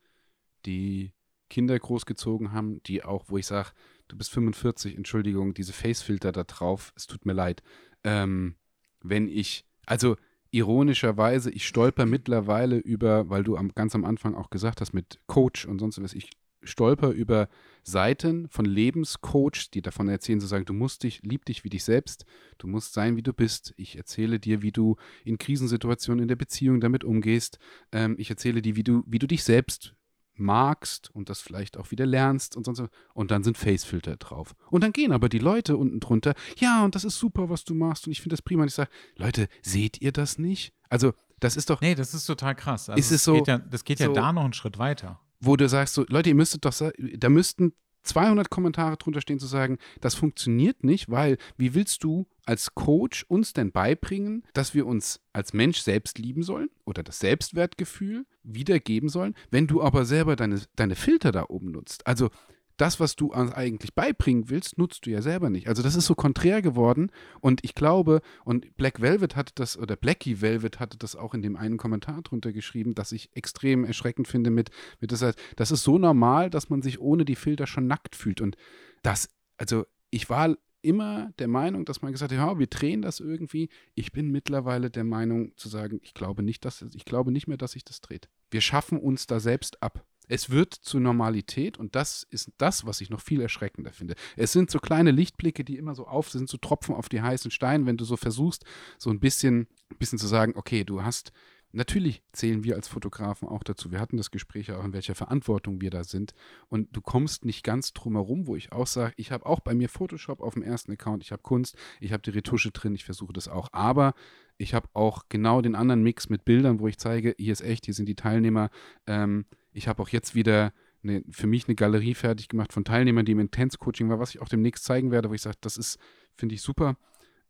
die Kinder großgezogen haben, die auch, wo ich sage, du bist 45, Entschuldigung, diese Facefilter da drauf, es tut mir leid. Ähm, wenn ich, also ironischerweise, ich stolper mittlerweile über, weil du am, ganz am Anfang auch gesagt hast, mit Coach und sonst was, ich stolper über Seiten von Lebenscoach, die davon erzählen, zu sagen, du musst dich, lieb dich wie dich selbst, du musst sein, wie du bist. Ich erzähle dir, wie du in Krisensituationen in der Beziehung damit umgehst. Ähm, ich erzähle dir, wie du, wie du dich selbst magst und das vielleicht auch wieder lernst und sonst was. Und dann sind Facefilter drauf. Und dann gehen aber die Leute unten drunter, ja, und das ist super, was du machst und ich finde das prima. Und ich sage, Leute, seht ihr das nicht? Also, das ist doch, Nee, das ist total krass. Also Ist es das so- Geht ja, das geht ja so- da noch einen Schritt weiter. wo du sagst, so, Leute, ihr müsstet doch, da müssten 200 Kommentare drunter stehen, zu sagen, das funktioniert nicht, weil wie willst du als Coach uns denn beibringen, dass wir uns als Mensch selbst lieben sollen oder das Selbstwertgefühl wiedergeben sollen, wenn du aber selber deine, deine Filter da oben nutzt? Also das, was du eigentlich beibringen willst, nutzt du ja selber nicht. Also das ist so konträr geworden und ich glaube, und Black Velvet hatte das, oder Blackie Velvet hatte das auch in dem einen Kommentar drunter geschrieben, dass ich extrem erschreckend finde mit, mit das heißt, das ist so normal, dass man sich ohne die Filter schon nackt fühlt und das, also ich war immer der Meinung, dass man gesagt hat, ja, wir drehen das irgendwie. Ich bin mittlerweile der Meinung zu sagen, ich glaube nicht, dass ich glaube nicht mehr, dass sich das dreht. Wir schaffen uns da selbst ab. Es wird zur Normalität und das ist das, was ich noch viel erschreckender finde. Es sind so kleine Lichtblicke, die immer so auf sind, so Tropfen auf die heißen Steine, wenn du so versuchst, so ein bisschen, ein bisschen zu sagen, okay, du hast Natürlich zählen wir als Fotografen auch dazu. Wir hatten das Gespräch auch, in welcher Verantwortung wir da sind. Und du kommst nicht ganz drum herum, wo ich auch sage, ich habe auch bei mir Photoshop auf dem ersten Account, ich habe Kunst, ich habe die Retusche drin, ich versuche das auch. Aber ich habe auch genau den anderen Mix mit Bildern, wo ich zeige, hier ist echt, hier sind die Teilnehmer. Ähm, ich habe auch jetzt wieder eine, für mich eine Galerie fertig gemacht von Teilnehmern, die im Intense-Coaching war, was ich auch demnächst zeigen werde, wo ich sage, das ist, finde ich super.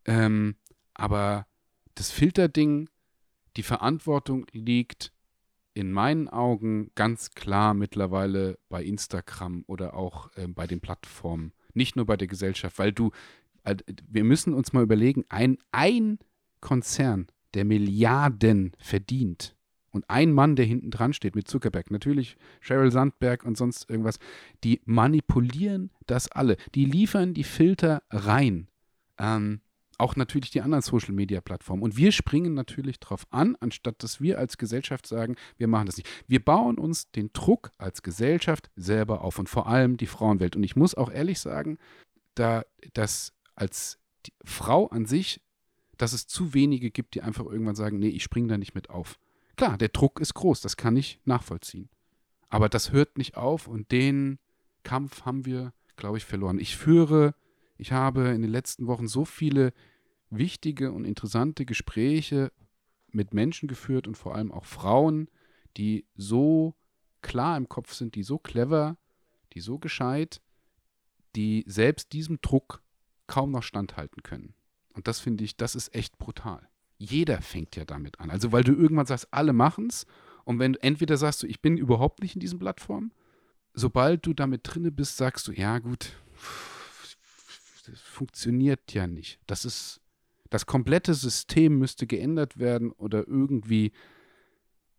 Ähm, aber das Filterding, die Verantwortung liegt in meinen Augen ganz klar mittlerweile bei Instagram oder auch äh, bei den Plattformen, nicht nur bei der Gesellschaft, weil du, äh, wir müssen uns mal überlegen, ein, ein Konzern, der Milliarden verdient und ein Mann, der hinten dran steht mit Zuckerberg, natürlich Sheryl Sandberg und sonst irgendwas, die manipulieren das alle, die liefern die Filter rein. Ähm, auch natürlich die anderen Social-Media-Plattformen. Und wir springen natürlich drauf an, anstatt dass wir als Gesellschaft sagen, wir machen das nicht. Wir bauen uns den Druck als Gesellschaft selber auf und vor allem die Frauenwelt. Und ich muss auch ehrlich sagen, da das als Frau an sich, dass es zu wenige gibt, die einfach irgendwann sagen, nee, ich springe da nicht mit auf. Klar, der Druck ist groß, das kann ich nachvollziehen. Aber das hört nicht auf und den Kampf haben wir, glaube ich, verloren. Ich führe ich habe in den letzten Wochen so viele wichtige und interessante Gespräche mit Menschen geführt und vor allem auch Frauen, die so klar im Kopf sind, die so clever, die so gescheit, die selbst diesem Druck kaum noch standhalten können. Und das finde ich, das ist echt brutal. Jeder fängt ja damit an. Also weil du irgendwann sagst, alle machen es und wenn du entweder sagst du, ich bin überhaupt nicht in diesen Plattformen, sobald du damit drinne bist, sagst du, ja gut, das funktioniert ja nicht. Das ist, das komplette System müsste geändert werden oder irgendwie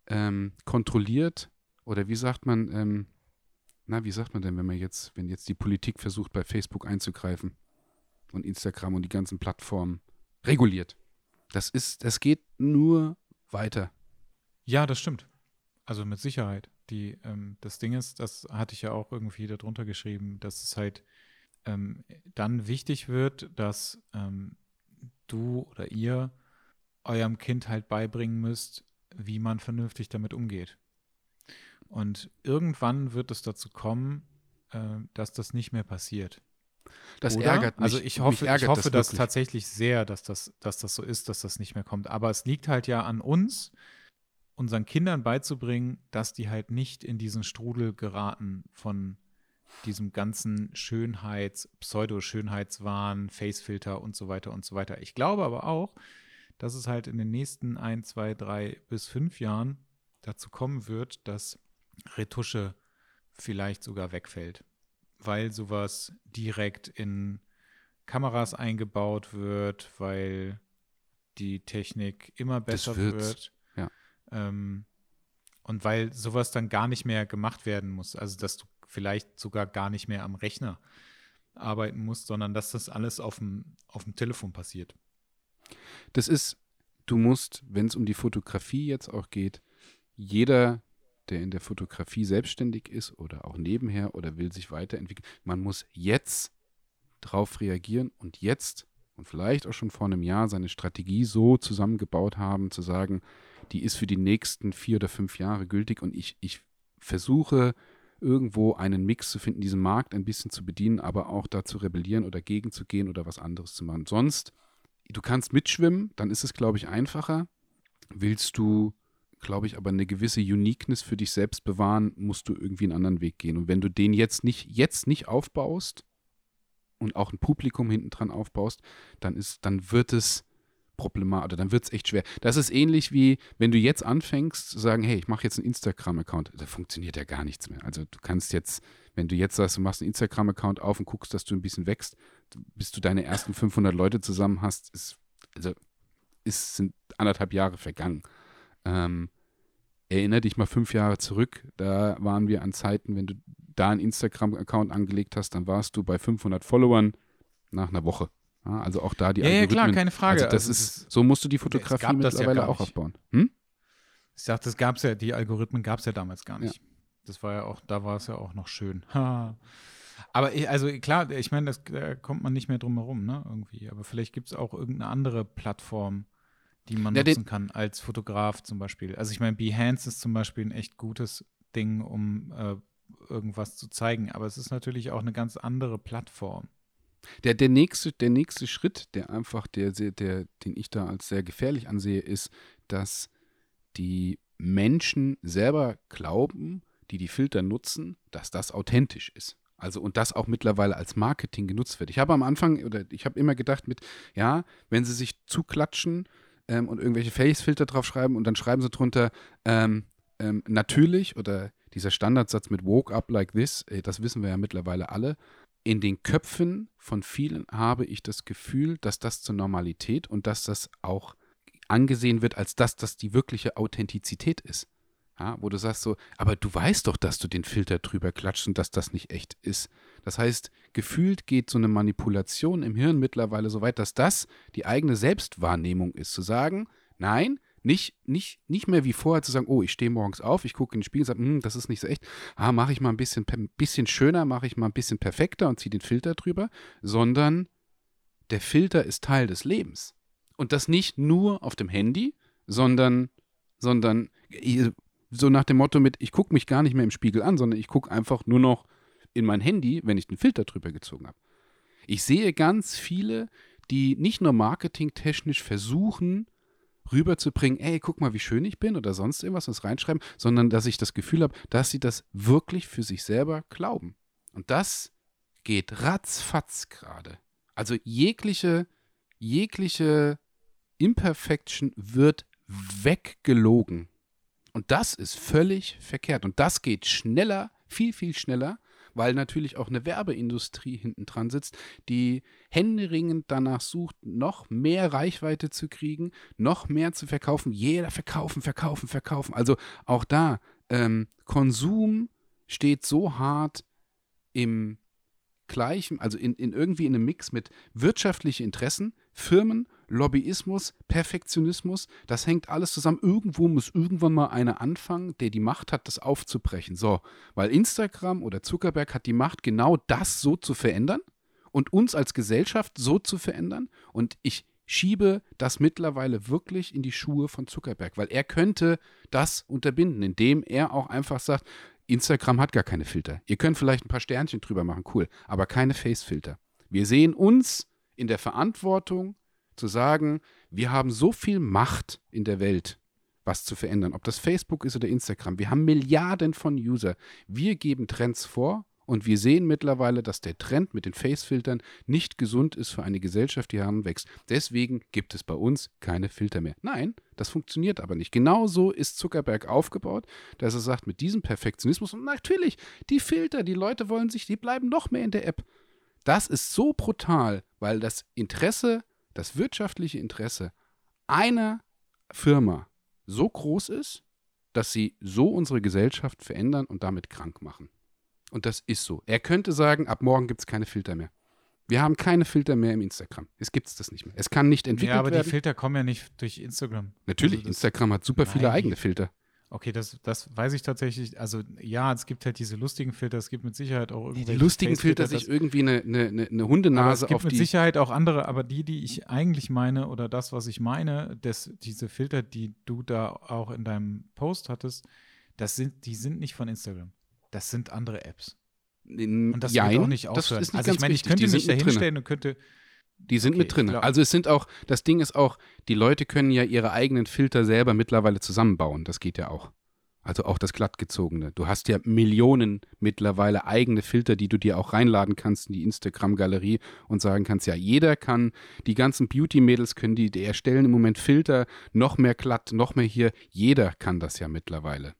ähm, kontrolliert. Oder wie sagt man, ähm, na, wie sagt man denn, wenn man jetzt, wenn jetzt die Politik versucht, bei Facebook einzugreifen und Instagram und die ganzen Plattformen reguliert? Das ist, das geht nur weiter. Ja, das stimmt. Also mit Sicherheit. Die, ähm, das Ding ist, das hatte ich ja auch irgendwie darunter geschrieben, dass es halt ähm, dann wichtig wird, dass ähm, du oder ihr eurem Kind halt beibringen müsst, wie man vernünftig damit umgeht. Und irgendwann wird es dazu kommen, äh, dass das nicht mehr passiert. Das Oder? ärgert mich. Also ich hoffe, ich hoffe das, das tatsächlich sehr, dass das, dass das so ist, dass das nicht mehr kommt. Aber es liegt halt ja an uns, unseren Kindern beizubringen, dass die halt nicht in diesen Strudel geraten von diesem ganzen Schönheits-, Pseudo-Schönheitswahn, Facefilter und so weiter und so weiter. Ich glaube aber auch, dass es halt in den nächsten ein, zwei, drei bis fünf Jahren dazu kommen wird, dass Retusche vielleicht sogar wegfällt, weil sowas direkt in Kameras eingebaut wird, weil die Technik immer besser wird. Ja. Ähm, und weil sowas dann gar nicht mehr gemacht werden muss. Also, dass du vielleicht sogar gar nicht mehr am Rechner arbeiten musst, sondern dass das alles auf dem, auf dem Telefon passiert. Das ist, du musst, wenn es um die Fotografie jetzt auch geht, jeder, der in der Fotografie selbstständig ist oder auch nebenher oder will sich weiterentwickeln, man muss jetzt drauf reagieren und jetzt und vielleicht auch schon vor einem Jahr seine Strategie so zusammengebaut haben, zu sagen, die ist für die nächsten vier oder fünf Jahre gültig und ich, ich versuche irgendwo einen Mix zu finden, diesen Markt ein bisschen zu bedienen, aber auch da zu rebellieren oder gegenzugehen oder was anderes zu machen. Sonst, du kannst mitschwimmen, dann ist es, glaube ich, einfacher. Willst du, glaube ich, aber eine gewisse Uniqueness für dich selbst bewahren, musst du irgendwie einen anderen Weg gehen. Und wenn du den jetzt nicht, jetzt nicht aufbaust und auch ein Publikum hinten dran aufbaust, dann ist, dann wird es problematisch, oder dann wird es echt schwer. Das ist ähnlich wie, wenn du jetzt anfängst zu sagen, hey, ich mache jetzt einen Instagram-Account. Da funktioniert ja gar nichts mehr. Also du kannst jetzt, wenn du jetzt sagst, du machst einen Instagram-Account auf und guckst, dass du ein bisschen wächst, bis du deine ersten 500 Leute zusammen hast, ist, also ist, sind anderthalb Jahre vergangen. Ähm, erinnere dich mal fünf Jahre zurück, da waren wir an Zeiten, wenn du da einen Instagram-Account angelegt hast, dann warst du bei 500 Followern nach einer Woche. Ja, also auch da die Ja, ja klar, keine Frage. Also das also ist, so musst du die Fotografie mittlerweile ja auch aufbauen. Hm? Ich sagte, das gab es ja, die Algorithmen gab es ja damals gar nicht. Ja. Das war ja auch, da war es ja auch noch schön. Aber ich, also klar, ich meine, da kommt man nicht mehr drum herum, ne, irgendwie. Aber vielleicht gibt es auch irgendeine andere Plattform, die man ja, nutzen kann, als Fotograf zum Beispiel. Also ich meine, Behance ist zum Beispiel ein echt gutes Ding, um äh, irgendwas zu zeigen. Aber es ist natürlich auch eine ganz andere Plattform. Der, der, nächste, der nächste Schritt, der einfach, der, der, den ich da als sehr gefährlich ansehe, ist, dass die Menschen selber glauben, die die Filter nutzen, dass das authentisch ist. Also und das auch mittlerweile als Marketing genutzt wird. Ich habe am Anfang oder ich habe immer gedacht mit, ja, wenn sie sich zuklatschen ähm, und irgendwelche Face-Filter draufschreiben und dann schreiben sie drunter ähm, ähm, natürlich oder dieser Standardsatz mit woke up like this, äh, das wissen wir ja mittlerweile alle. In den Köpfen von vielen habe ich das Gefühl, dass das zur Normalität und dass das auch angesehen wird, als dass das die wirkliche Authentizität ist. Ja, wo du sagst so, aber du weißt doch, dass du den Filter drüber klatschst und dass das nicht echt ist. Das heißt, gefühlt geht so eine Manipulation im Hirn mittlerweile so weit, dass das die eigene Selbstwahrnehmung ist. Zu sagen, nein, nicht, nicht, nicht mehr wie vorher zu sagen, oh, ich stehe morgens auf, ich gucke in den Spiegel und sage, hm, das ist nicht so echt. Ah, mache ich mal ein bisschen, bisschen schöner, mache ich mal ein bisschen perfekter und ziehe den Filter drüber, sondern der Filter ist Teil des Lebens. Und das nicht nur auf dem Handy, sondern, sondern so nach dem Motto mit, ich gucke mich gar nicht mehr im Spiegel an, sondern ich gucke einfach nur noch in mein Handy, wenn ich den Filter drüber gezogen habe. Ich sehe ganz viele, die nicht nur marketingtechnisch versuchen, rüberzubringen, ey, guck mal, wie schön ich bin oder sonst irgendwas, was reinschreiben, sondern dass ich das Gefühl habe, dass sie das wirklich für sich selber glauben. Und das geht ratzfatz gerade. Also jegliche, jegliche Imperfection wird weggelogen. Und das ist völlig verkehrt. Und das geht schneller, viel, viel schneller, weil natürlich auch eine Werbeindustrie hinten dran sitzt, die händeringend danach sucht, noch mehr Reichweite zu kriegen, noch mehr zu verkaufen. Jeder verkaufen, verkaufen, verkaufen. Also auch da, ähm, Konsum steht so hart im gleichen, also in, in irgendwie in einem Mix mit wirtschaftlichen Interessen, Firmen Lobbyismus, Perfektionismus, das hängt alles zusammen. Irgendwo muss irgendwann mal einer anfangen, der die Macht hat, das aufzubrechen. So, weil Instagram oder Zuckerberg hat die Macht, genau das so zu verändern und uns als Gesellschaft so zu verändern. Und ich schiebe das mittlerweile wirklich in die Schuhe von Zuckerberg, weil er könnte das unterbinden, indem er auch einfach sagt, Instagram hat gar keine Filter. Ihr könnt vielleicht ein paar Sternchen drüber machen, cool, aber keine Face-Filter. Wir sehen uns in der Verantwortung, zu sagen, wir haben so viel Macht in der Welt, was zu verändern, ob das Facebook ist oder Instagram. Wir haben Milliarden von User. Wir geben Trends vor und wir sehen mittlerweile, dass der Trend mit den Face-Filtern nicht gesund ist für eine Gesellschaft, die heranwächst. Deswegen gibt es bei uns keine Filter mehr. Nein, das funktioniert aber nicht. Genauso ist Zuckerberg aufgebaut, dass er sagt, mit diesem Perfektionismus und natürlich, die Filter, die Leute wollen sich, die bleiben noch mehr in der App. Das ist so brutal, weil das Interesse das wirtschaftliche Interesse einer Firma so groß ist, dass sie so unsere Gesellschaft verändern und damit krank machen. Und das ist so. Er könnte sagen, ab morgen gibt es keine Filter mehr. Wir haben keine Filter mehr im Instagram. Es gibt es das nicht mehr. Es kann nicht entwickelt werden. Ja, aber werden. die Filter kommen ja nicht durch Instagram. Natürlich, also Instagram hat super viele eigene Filter. Okay, das, das weiß ich tatsächlich. Also ja, es gibt halt diese lustigen Filter, es gibt mit Sicherheit auch irgendwie. Die lustigen Filter, sich irgendwie eine, eine, eine Hundenase auf die. Es gibt mit Sicherheit auch andere, aber die, die ich eigentlich meine oder das, was ich meine, das, diese Filter, die du da auch in deinem Post hattest, das sind, die sind nicht von Instagram. Das sind andere Apps. Und das Jein, wird auch nicht aufhören. Nicht also ich meine, ich könnte mich da hinstellen und könnte die sind okay, mit drin. Also es sind auch, das Ding ist auch, die Leute können ja ihre eigenen Filter selber mittlerweile zusammenbauen. Das geht ja auch. Also auch das glattgezogene. Du hast ja Millionen mittlerweile eigene Filter, die du dir auch reinladen kannst in die Instagram-Galerie und sagen kannst, ja, jeder kann, die ganzen Beauty-Mädels können die, die erstellen im Moment Filter, noch mehr glatt, noch mehr hier. Jeder kann das ja mittlerweile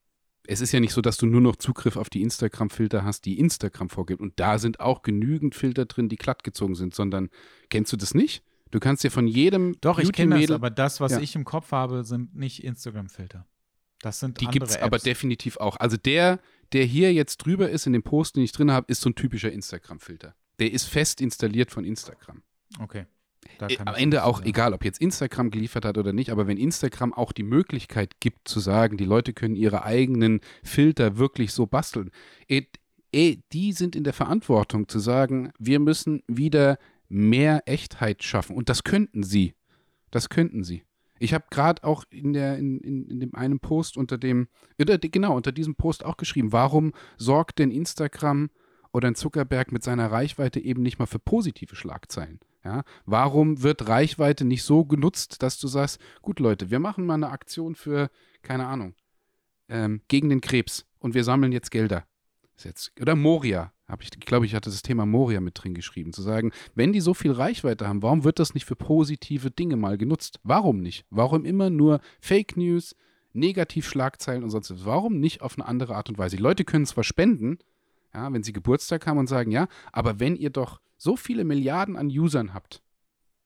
es ist ja nicht so, dass du nur noch Zugriff auf die Instagram-Filter hast, die Instagram vorgibt. Und da sind auch genügend Filter drin, die glatt gezogen sind, sondern kennst du das nicht? Du kannst dir von jedem. Doch, ich kenne das, aber das, was ja. ich im Kopf habe, sind nicht Instagram-Filter. Das sind Die gibt es aber definitiv auch. Also der, der hier jetzt drüber ist in dem Post, den ich drin habe, ist so ein typischer Instagram-Filter. Der ist fest installiert von Instagram. Okay. Äh, am Ende auch sagen. egal, ob jetzt Instagram geliefert hat oder nicht, aber wenn Instagram auch die Möglichkeit gibt zu sagen, die Leute können ihre eigenen Filter wirklich so basteln, eh, eh, die sind in der Verantwortung zu sagen, wir müssen wieder mehr Echtheit schaffen. Und das könnten sie. Das könnten sie. Ich habe gerade auch in, der, in, in, in dem einen Post unter dem, genau, unter diesem Post auch geschrieben, warum sorgt denn Instagram oder ein Zuckerberg mit seiner Reichweite eben nicht mal für positive Schlagzeilen? Ja, warum wird Reichweite nicht so genutzt, dass du sagst, gut Leute, wir machen mal eine Aktion für, keine Ahnung, ähm, gegen den Krebs und wir sammeln jetzt Gelder. Jetzt, oder Moria, habe ich, glaube ich, hatte das Thema Moria mit drin geschrieben, zu sagen, wenn die so viel Reichweite haben, warum wird das nicht für positive Dinge mal genutzt? Warum nicht? Warum immer nur Fake News, Negativschlagzeilen und sonst was? Warum nicht auf eine andere Art und Weise? Die Leute können zwar spenden, ja, wenn sie Geburtstag haben und sagen, ja, aber wenn ihr doch so viele Milliarden an Usern habt,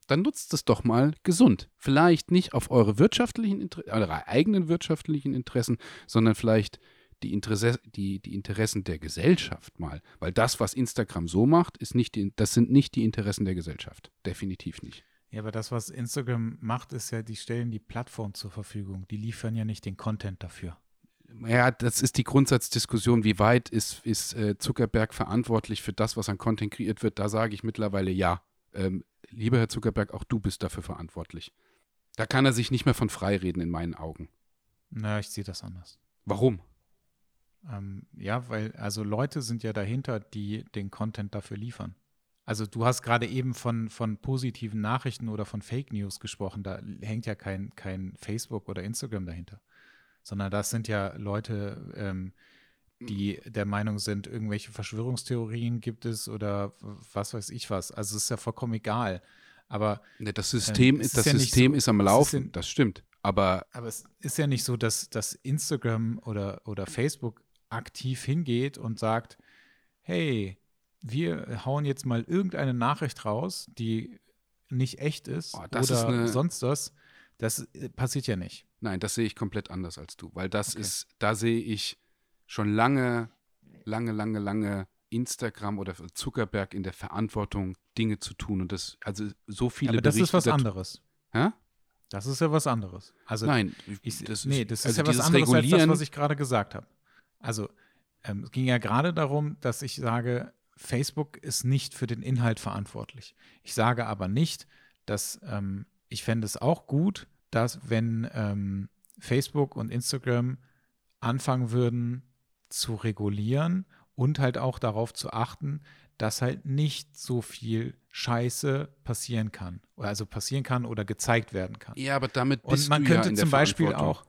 dann nutzt es doch mal gesund. Vielleicht nicht auf eure wirtschaftlichen, Inter eure eigenen wirtschaftlichen Interessen, sondern vielleicht die, Interesse, die, die Interessen der Gesellschaft mal. Weil das, was Instagram so macht, ist nicht die, das sind nicht die Interessen der Gesellschaft. Definitiv nicht. Ja, aber das, was Instagram macht, ist ja, die stellen die Plattform zur Verfügung. Die liefern ja nicht den Content dafür. Ja, das ist die Grundsatzdiskussion, wie weit ist, ist äh, Zuckerberg verantwortlich für das, was an Content kreiert wird. Da sage ich mittlerweile ja. Ähm, lieber Herr Zuckerberg, auch du bist dafür verantwortlich. Da kann er sich nicht mehr von freireden in meinen Augen. Na, ich sehe das anders. Warum? Ähm, ja, weil also Leute sind ja dahinter, die den Content dafür liefern. Also du hast gerade eben von, von positiven Nachrichten oder von Fake News gesprochen. Da hängt ja kein, kein Facebook oder Instagram dahinter, sondern das sind ja Leute, ähm, die der Meinung sind, irgendwelche Verschwörungstheorien gibt es oder was weiß ich was. Also es ist ja vollkommen egal. Aber ne, das System, ähm, das ist, ja System so, ist am Laufen, ist das stimmt. Aber, aber es ist ja nicht so, dass, dass Instagram oder, oder Facebook aktiv hingeht und sagt, hey, wir hauen jetzt mal irgendeine Nachricht raus, die nicht echt ist oh, oder ist sonst was. Das äh, passiert ja nicht. Nein, das sehe ich komplett anders als du, weil das okay. ist, da sehe ich schon lange, lange, lange, lange Instagram oder Zuckerberg in der Verantwortung, Dinge zu tun. Und das, also so viele. Aber das Berichte ist was anderes. Hä? Das ist ja was anderes. Also Nein, ich, das nee, das ist also ja was anderes als das, was ich gerade gesagt habe. Also ähm, es ging ja gerade darum, dass ich sage, Facebook ist nicht für den Inhalt verantwortlich. Ich sage aber nicht, dass ähm, ich fände es auch gut, dass wenn ähm, Facebook und Instagram anfangen würden zu regulieren und halt auch darauf zu achten, dass halt nicht so viel Scheiße passieren kann. Also passieren kann oder gezeigt werden kann. Ja, aber damit bist und man du könnte ja in zum Beispiel auch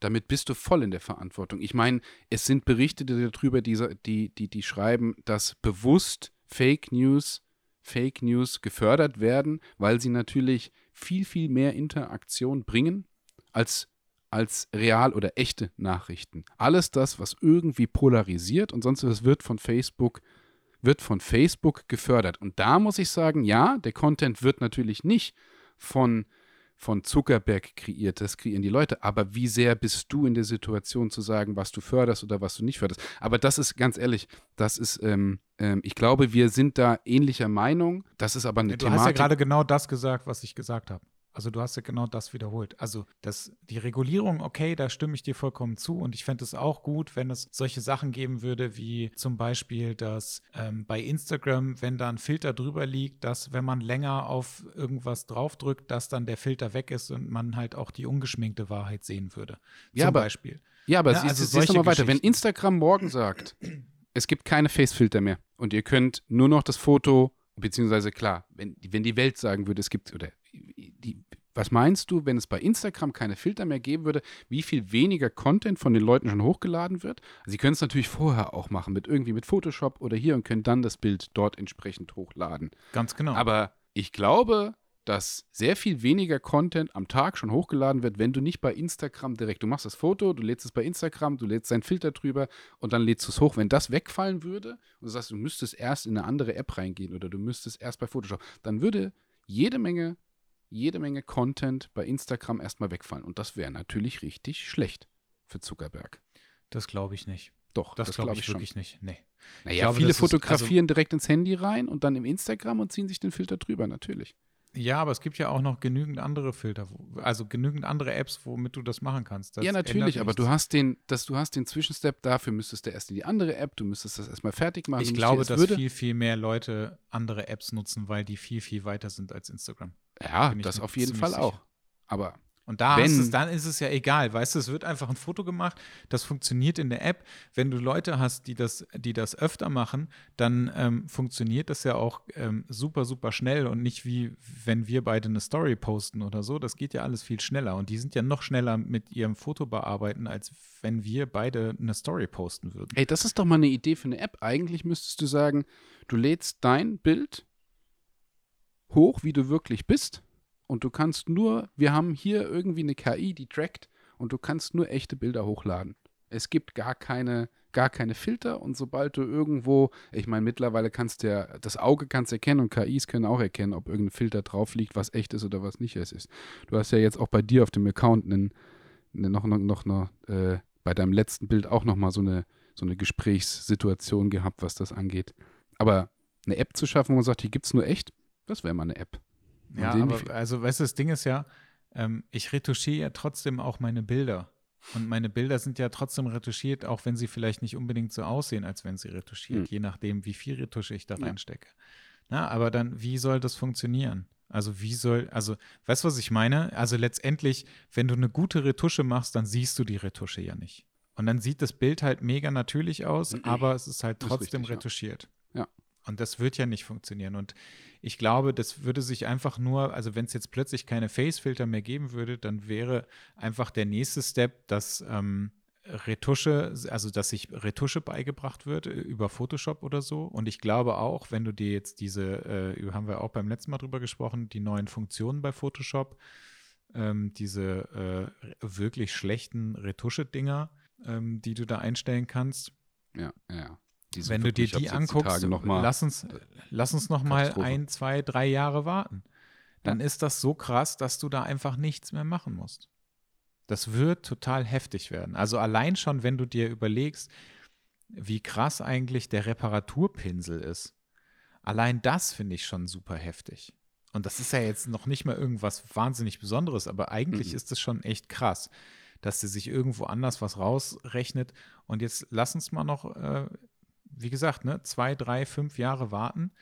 damit bist du voll in der Verantwortung. Ich meine, es sind Berichte darüber, die, die, die, die schreiben, dass bewusst Fake News, Fake News gefördert werden, weil sie natürlich viel, viel mehr Interaktion bringen als, als real oder echte Nachrichten. Alles das, was irgendwie polarisiert und sonst was wird von Facebook wird von Facebook gefördert. Und da muss ich sagen, ja, der Content wird natürlich nicht von von Zuckerberg kreiert, das kreieren die Leute. Aber wie sehr bist du in der Situation zu sagen, was du förderst oder was du nicht förderst? Aber das ist ganz ehrlich, das ist, ähm, ähm, ich glaube, wir sind da ähnlicher Meinung. Das ist aber eine ja, du Thematik. Du hast ja gerade genau das gesagt, was ich gesagt habe. Also du hast ja genau das wiederholt. Also das, die Regulierung, okay, da stimme ich dir vollkommen zu. Und ich fände es auch gut, wenn es solche Sachen geben würde, wie zum Beispiel, dass ähm, bei Instagram, wenn da ein Filter drüber liegt, dass wenn man länger auf irgendwas draufdrückt, dass dann der Filter weg ist und man halt auch die ungeschminkte Wahrheit sehen würde. Ja, zum aber, Beispiel. Ja, aber ja, siehst, also siehst du mal weiter. Wenn Instagram morgen sagt, es gibt keine Facefilter mehr und ihr könnt nur noch das Foto beziehungsweise klar, wenn, wenn die Welt sagen würde, es gibt, oder die, was meinst du, wenn es bei Instagram keine Filter mehr geben würde, wie viel weniger Content von den Leuten schon hochgeladen wird? Also sie können es natürlich vorher auch machen, mit irgendwie mit Photoshop oder hier und können dann das Bild dort entsprechend hochladen. Ganz genau. Aber ich glaube, dass sehr viel weniger Content am Tag schon hochgeladen wird, wenn du nicht bei Instagram direkt, du machst das Foto, du lädst es bei Instagram, du lädst deinen Filter drüber und dann lädst du es hoch. Wenn das wegfallen würde und du sagst, du müsstest erst in eine andere App reingehen oder du müsstest erst bei Photoshop, dann würde jede Menge jede Menge Content bei Instagram erstmal wegfallen. Und das wäre natürlich richtig schlecht für Zuckerberg. Das glaube ich nicht. Doch, das, das glaube glaub ich, wirklich schon. nicht. Nee. Naja, glaube, viele fotografieren ist, also, direkt ins Handy rein und dann im Instagram und ziehen sich den Filter drüber, natürlich. Ja, aber es gibt ja auch noch genügend andere Filter, also genügend andere Apps, womit du das machen kannst. Das ja, natürlich, aber du hast den, dass du hast den Zwischenstep, dafür müsstest du erst in die andere App, du müsstest das erstmal fertig machen. Ich glaube, dass würde. viel, viel mehr Leute andere Apps nutzen, weil die viel, viel weiter sind als Instagram. Ja, das auf jeden Fall sicher. auch. Aber Und da Wenn- es, dann ist es ja egal, weißt du, es wird einfach ein Foto gemacht, das funktioniert in der App. Wenn du Leute hast, die das, die das öfter machen, dann ähm, funktioniert das ja auch ähm, super, super schnell und nicht wie wenn wir beide eine Story posten oder so. Das geht ja alles viel schneller und die sind ja noch schneller mit ihrem Foto bearbeiten, als wenn wir beide eine Story posten würden. Ey, das ist doch mal eine Idee für eine App. Eigentlich müsstest du sagen, du lädst dein Bild hoch, wie du wirklich bist. Und du kannst nur, wir haben hier irgendwie eine KI, die trackt und du kannst nur echte Bilder hochladen. Es gibt gar keine, gar keine Filter und sobald du irgendwo, ich meine, mittlerweile kannst du ja, das Auge kannst erkennen und KIs können auch erkennen, ob irgendein Filter drauf liegt, was echt ist oder was nicht es ist. Du hast ja jetzt auch bei dir auf dem Account einen, noch, noch, noch, noch äh, bei deinem letzten Bild auch nochmal so eine, so eine Gesprächssituation gehabt, was das angeht. Aber eine App zu schaffen, wo man sagt, die gibt es nur echt, das wäre mal eine App. Und Ja, sehen, aber also, weißt du, das Ding ist ja, ähm, ich retuschiere ja trotzdem auch meine Bilder. Und meine Bilder sind ja trotzdem retuschiert, auch wenn sie vielleicht nicht unbedingt so aussehen, als wenn sie retuschiert, Hm. je nachdem, wie viel Retusche ich da Ja. reinstecke. Na, aber dann, wie soll das funktionieren? Also, wie soll, also, weißt du, was ich meine? Also, letztendlich, wenn du eine gute Retusche machst, dann siehst du die Retusche ja nicht. Und dann sieht das Bild halt mega natürlich aus, aber es ist halt Ist trotzdem richtig, ja. retuschiert. Ja. Und das wird ja nicht funktionieren. Und ich glaube, das würde sich einfach nur, also wenn es jetzt plötzlich keine Face-Filter mehr geben würde, dann wäre einfach der nächste Step, dass ähm, Retusche, also dass sich Retusche beigebracht wird äh, über Photoshop oder so. Und ich glaube auch, wenn du dir jetzt diese, äh, haben wir auch beim letzten Mal drüber gesprochen, die neuen Funktionen bei Photoshop, ähm, diese äh, wirklich schlechten Retusche-Dinger, ähm, die du da einstellen kannst, ja, ja. Die wenn du dir die anguckst, noch mal, lass uns, lass uns noch mal ein, zwei, drei Jahre warten. Dann ist das so krass, dass du da einfach nichts mehr machen musst. Das wird total heftig werden. Also allein schon, wenn du dir überlegst, wie krass eigentlich der Reparaturpinsel ist. Allein das finde ich schon super heftig. Und das ist ja jetzt noch nicht mal irgendwas wahnsinnig Besonderes, aber eigentlich Mhm. ist es schon echt krass, dass sie sich irgendwo anders was rausrechnet. Und jetzt lass uns mal noch, äh, wie gesagt, ne, zwei, drei, fünf Jahre warten.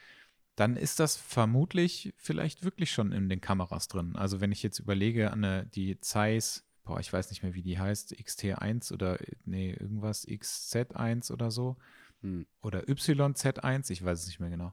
Dann ist das vermutlich vielleicht wirklich schon in den Kameras drin. Also wenn ich jetzt überlege an eine, die Zeiss, boah, ich weiß nicht mehr, wie die heißt, XT1 oder nee, irgendwas, XZ1 oder so Hm. oder YZ1, ich weiß es nicht mehr genau,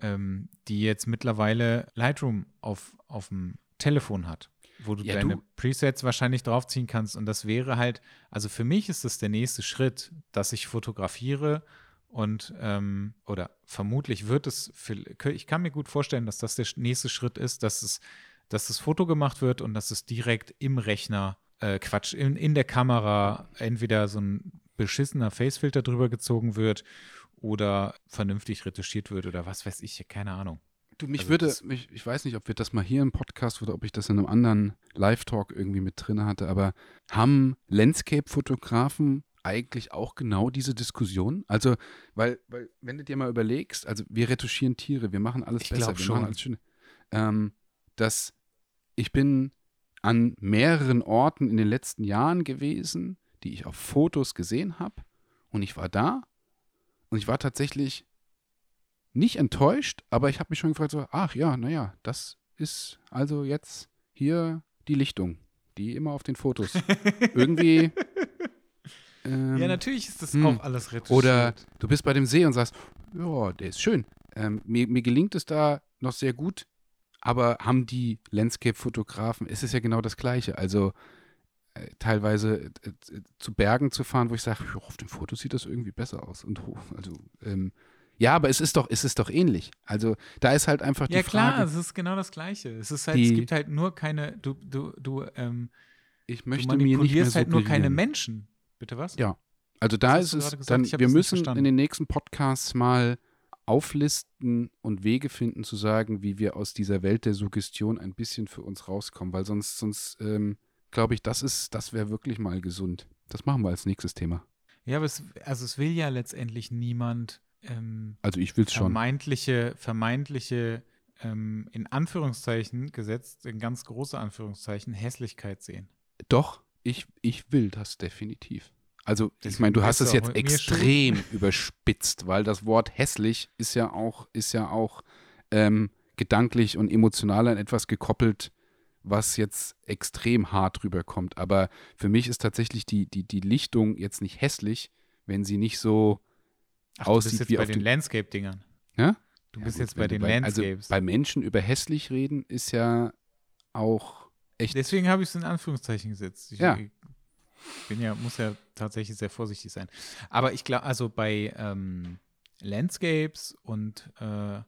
ähm, die jetzt mittlerweile Lightroom auf, auf dem Telefon hat, wo du Ja, deine du- Presets wahrscheinlich draufziehen kannst. Und das wäre halt, also für mich ist das der nächste Schritt, dass ich fotografiere und ähm, oder vermutlich wird es, für, ich kann mir gut vorstellen, dass das der nächste Schritt ist, dass es, dass das Foto gemacht wird und dass es direkt im Rechner, äh, Quatsch, in, in der Kamera entweder so ein beschissener Facefilter drüber gezogen wird oder vernünftig retuschiert wird oder was weiß ich, keine Ahnung. Du, mich Also würde, mich, ich weiß nicht, ob wir das mal hier im Podcast oder ob ich das in einem anderen Live-Talk irgendwie mit drin hatte, aber haben Landscape-Fotografen eigentlich auch genau diese Diskussion? Also, weil, weil, wenn du dir mal überlegst, also wir retuschieren Tiere, wir machen alles Ich besser, wir schon. machen alles schön. Ähm, dass ich bin an mehreren Orten in den letzten Jahren gewesen, die ich auf Fotos gesehen habe und ich war da und ich war tatsächlich nicht enttäuscht, aber ich habe mich schon gefragt, so, ach ja, naja, das ist also jetzt hier die Lichtung, die immer auf den Fotos irgendwie. Ähm, ja, natürlich ist das hm. auch alles retuschiert. oder du bist bei dem See und sagst, ja, der ist schön. Ähm, mir, mir gelingt es da noch sehr gut, aber haben die Landscape-Fotografen, es ist ja genau das Gleiche. Also äh, teilweise äh, äh, zu Bergen zu fahren, wo ich sage, ja, auf dem Foto sieht das irgendwie besser aus. Und hoch. Also, ähm, ja, aber es ist doch, es ist doch ähnlich. Also da ist halt einfach ja die klar, Frage, es ist genau das Gleiche. Es ist halt, es Die- gibt halt nur keine, du, du, du, ähm, ich du möchte mir nicht mehr manipulierst halt nur keine. Menschen. Bitte was? Ja. Also da ist es dann, wir müssen in den nächsten Podcasts mal auflisten und Wege finden zu sagen, wie wir aus dieser Welt der Suggestion ein bisschen für uns rauskommen, weil sonst, sonst ähm, glaube ich, das ist, das wäre wirklich mal gesund. Das machen wir als nächstes Thema. Ja, aber es, also es will ja letztendlich niemand ähm, Also ich will es schon. vermeintliche, vermeintliche, ähm, in Anführungszeichen gesetzt, in ganz große Anführungszeichen, Hässlichkeit sehen. Doch, ich, ich will das definitiv. Also, ich meine, du hast es jetzt extrem überspitzt, weil das Wort hässlich ist ja auch, ist ja auch ähm, gedanklich und emotional an etwas gekoppelt, was jetzt extrem hart rüberkommt. Aber für mich ist tatsächlich die, die, die Lichtung jetzt nicht hässlich, wenn sie nicht so Ach, aussieht du bist jetzt wie bei den Landscape-Dingern. Ja? Du Ja, bist gut, jetzt bei den bei, Landscapes. Also bei Menschen über hässlich reden ist ja auch echt. Deswegen habe ich es in Anführungszeichen gesetzt. Ich, Ja. bin ja, muss ja tatsächlich sehr vorsichtig sein. Aber ich glaube, also bei ähm, Landscapes und äh,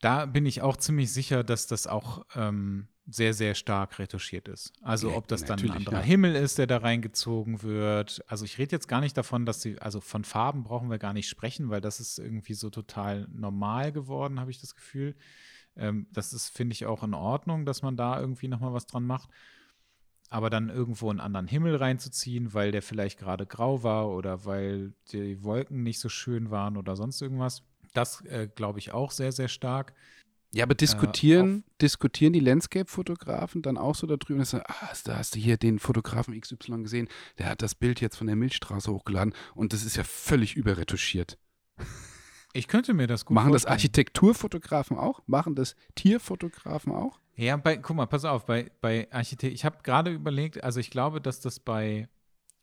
da bin ich auch ziemlich sicher, dass das auch ähm, sehr, sehr stark retuschiert ist. Also Ja, ob das dann ein anderer ja. Himmel ist, der da reingezogen wird. Also ich rede jetzt gar nicht davon, dass sie, also von Farben brauchen wir gar nicht sprechen, weil das ist irgendwie so total normal geworden, habe ich das Gefühl. Ähm, das ist, finde ich, auch in Ordnung, dass man da irgendwie nochmal was dran macht. Aber dann irgendwo einen anderen Himmel reinzuziehen, weil der vielleicht gerade grau war oder weil die Wolken nicht so schön waren oder sonst irgendwas, das äh, glaube ich auch sehr, sehr stark. Ja, aber diskutieren, diskutieren die Landscape-Fotografen dann auch so darüber, dass sie, ah, da hast du hier den Fotografen XY gesehen, der hat das Bild jetzt von der Milchstraße hochgeladen und das ist ja völlig überretuschiert. Ich könnte mir das gut Machen das vorstellen. Architekturfotografen auch? Machen das Tierfotografen auch? Ja, bei, guck mal, pass auf, bei, bei Architekt, ich habe gerade überlegt, also ich glaube, dass das bei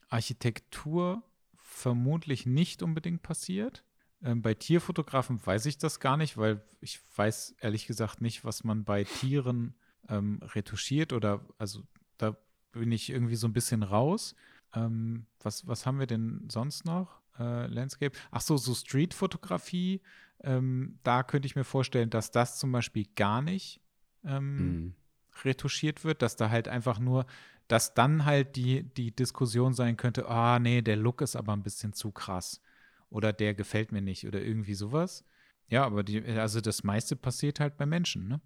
Architektur vermutlich nicht unbedingt passiert. Ähm, bei Tierfotografen weiß ich das gar nicht, weil ich weiß ehrlich gesagt nicht, was man bei Tieren ähm, retuschiert oder, also da bin ich irgendwie so ein bisschen raus. Ähm, was, was haben wir denn sonst noch? Äh, Landscape. Ach so, so Streetfotografie. Ähm, da könnte ich mir vorstellen, dass das zum Beispiel gar nicht ähm, Hm. retuschiert wird, dass da halt einfach nur, dass dann halt die, die Diskussion sein könnte, ah nee, der Look ist aber ein bisschen zu krass oder der gefällt mir nicht oder irgendwie sowas. Ja, aber die, also das meiste passiert halt bei Menschen, ne?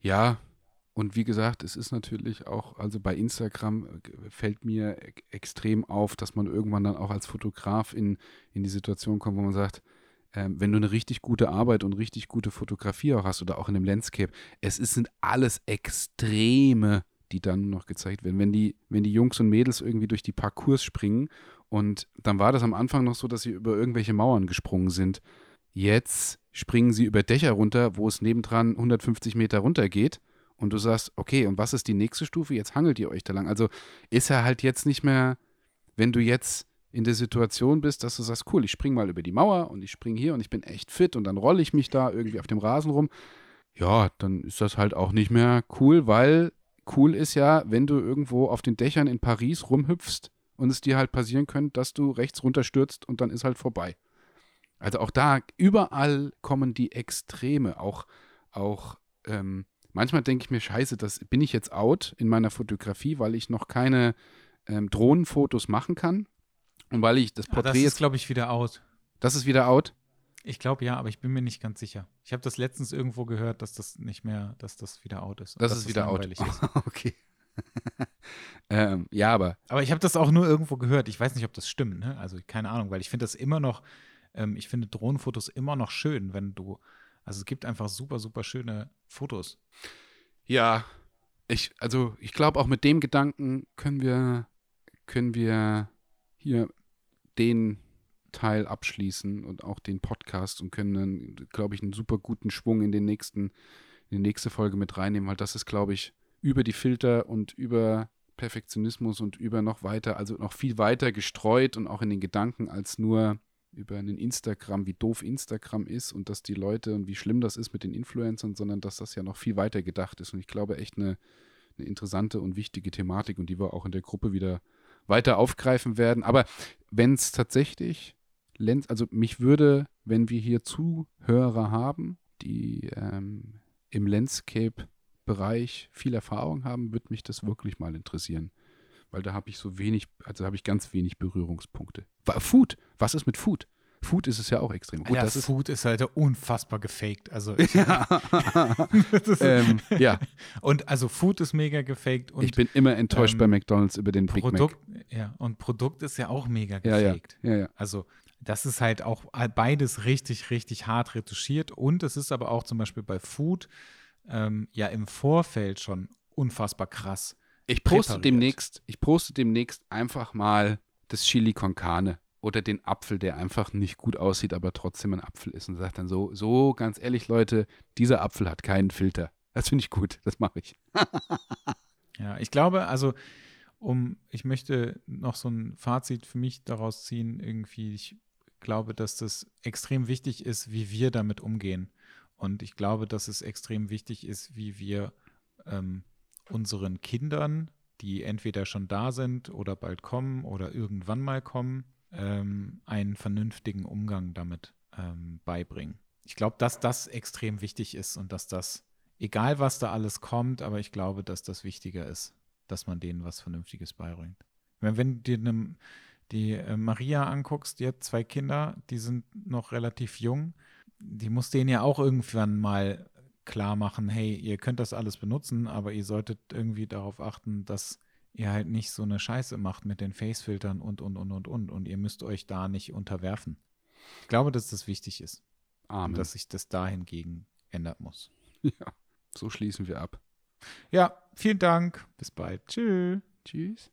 Ja, und wie gesagt, es ist natürlich auch, also bei Instagram äh, fällt mir e- extrem auf, dass man irgendwann dann auch als Fotograf in, in die Situation kommt, wo man sagt, ähm, wenn du eine richtig gute Arbeit und richtig gute Fotografie auch hast oder auch in einem Landscape, es ist, sind alles Extreme, die dann noch gezeigt werden. Wenn die, wenn die Jungs und Mädels irgendwie durch die Parcours springen und dann war das am Anfang noch so, dass sie über irgendwelche Mauern gesprungen sind. Jetzt springen sie über Dächer runter, wo es nebendran 150 Meter runter geht und du sagst, okay, und was ist die nächste Stufe? Jetzt hangelt ihr euch da lang. Also ist er halt jetzt nicht mehr, wenn du jetzt in der Situation bist, dass du sagst, cool, ich spring mal über die Mauer und ich spring hier und ich bin echt fit und dann rolle ich mich da irgendwie auf dem Rasen rum. Ja, dann ist das halt auch nicht mehr cool, weil cool ist ja, wenn du irgendwo auf den Dächern in Paris rumhüpfst und es dir halt passieren könnte, dass du rechts runterstürzt und dann ist halt vorbei. Also auch da, überall kommen die Extreme, auch, auch ähm, manchmal denke ich mir, scheiße, das bin ich jetzt out in meiner Fotografie, weil ich noch keine ähm, Drohnenfotos machen kann. Und weil ich das Ah, das Porträt ist, glaube ich, wieder out. das ist wieder out. Ich glaube ja, aber ich bin mir nicht ganz sicher. Ich habe das letztens irgendwo gehört, dass das nicht mehr, dass das wieder out ist. Das dass ist wieder out. ist. okay. ähm, ja, aber Aber ich habe das auch nur irgendwo gehört. Ich weiß nicht, ob das stimmt. Ne? Also keine Ahnung, weil ich finde das immer noch, ähm, ich finde Drohnenfotos immer noch schön, wenn du, also es gibt einfach super, super schöne Fotos. Ja, ich, also ich glaube auch mit dem Gedanken können wir, können wir hier den Teil abschließen und auch den Podcast und können dann, glaube ich, einen super guten Schwung in den nächsten, in die nächste Folge mit reinnehmen, weil das ist, glaube ich, über die Filter und über Perfektionismus und über noch weiter, also noch viel weiter gestreut und auch in den Gedanken als nur über einen Instagram, wie doof Instagram ist und dass die Leute und wie schlimm das ist mit den Influencern, sondern dass das ja noch viel weiter gedacht ist. Und ich glaube echt eine, eine interessante und wichtige Thematik und die wir auch in der Gruppe wieder weiter aufgreifen werden. Aber wenn es tatsächlich, also mich würde, wenn wir hier Zuhörer haben, die ähm, im Landscape-Bereich viel Erfahrung haben, würde mich das wirklich mal interessieren. Weil da habe ich so wenig, also habe ich ganz wenig Berührungspunkte. Food, was ist mit Food? Food ist es ja auch extrem. Gut, ja, das ist, Food ist halt unfassbar gefaked. Also ich, ja. ist, ähm, ja, und also Food ist mega gefaked und ich bin immer enttäuscht ähm, bei McDonalds über den Big Produkt, ja, und Produkt ist ja auch mega Mac. Ja, ja, gefaked. ja, ja. Also das ist halt auch beides richtig, richtig hart retuschiert. Und es ist aber auch zum Beispiel bei Food ähm, ja im Vorfeld schon unfassbar krass. Ich poste Präpariert. demnächst, ich poste demnächst einfach mal das Chili con Carne oder den Apfel, der einfach nicht gut aussieht, aber trotzdem ein Apfel ist und sagt dann so, so ganz ehrlich, Leute, dieser Apfel hat keinen Filter. Das finde ich gut, das mache ich. Ja, ich glaube, also um, ich möchte noch so ein Fazit für mich daraus ziehen, irgendwie, ich glaube, dass das extrem wichtig ist, wie wir damit umgehen. Und ich glaube, dass es extrem wichtig ist, wie wir ähm, unseren Kindern, die entweder schon da sind oder bald kommen oder irgendwann mal kommen, ähm, einen vernünftigen Umgang damit ähm, beibringen. Ich glaube, dass das extrem wichtig ist und dass das, egal was da alles kommt, aber ich glaube, dass das wichtiger ist, dass man denen was Vernünftiges beibringt. Wenn, wenn du dir ne, die äh, Maria anguckst, die hat zwei Kinder, die sind noch relativ jung, die muss denen ja auch irgendwann mal klar machen, hey, ihr könnt das alles benutzen, aber ihr solltet irgendwie darauf achten, dass ihr halt nicht so eine Scheiße macht mit den Facefiltern und, und, und, und, und. Und ihr müsst euch da nicht unterwerfen. Ich glaube, dass das wichtig ist. Amen. Und dass sich das dahingegen ändern muss. Ja, so schließen wir ab. Ja, vielen Dank. Bis bald. Tschüss. Tschüss.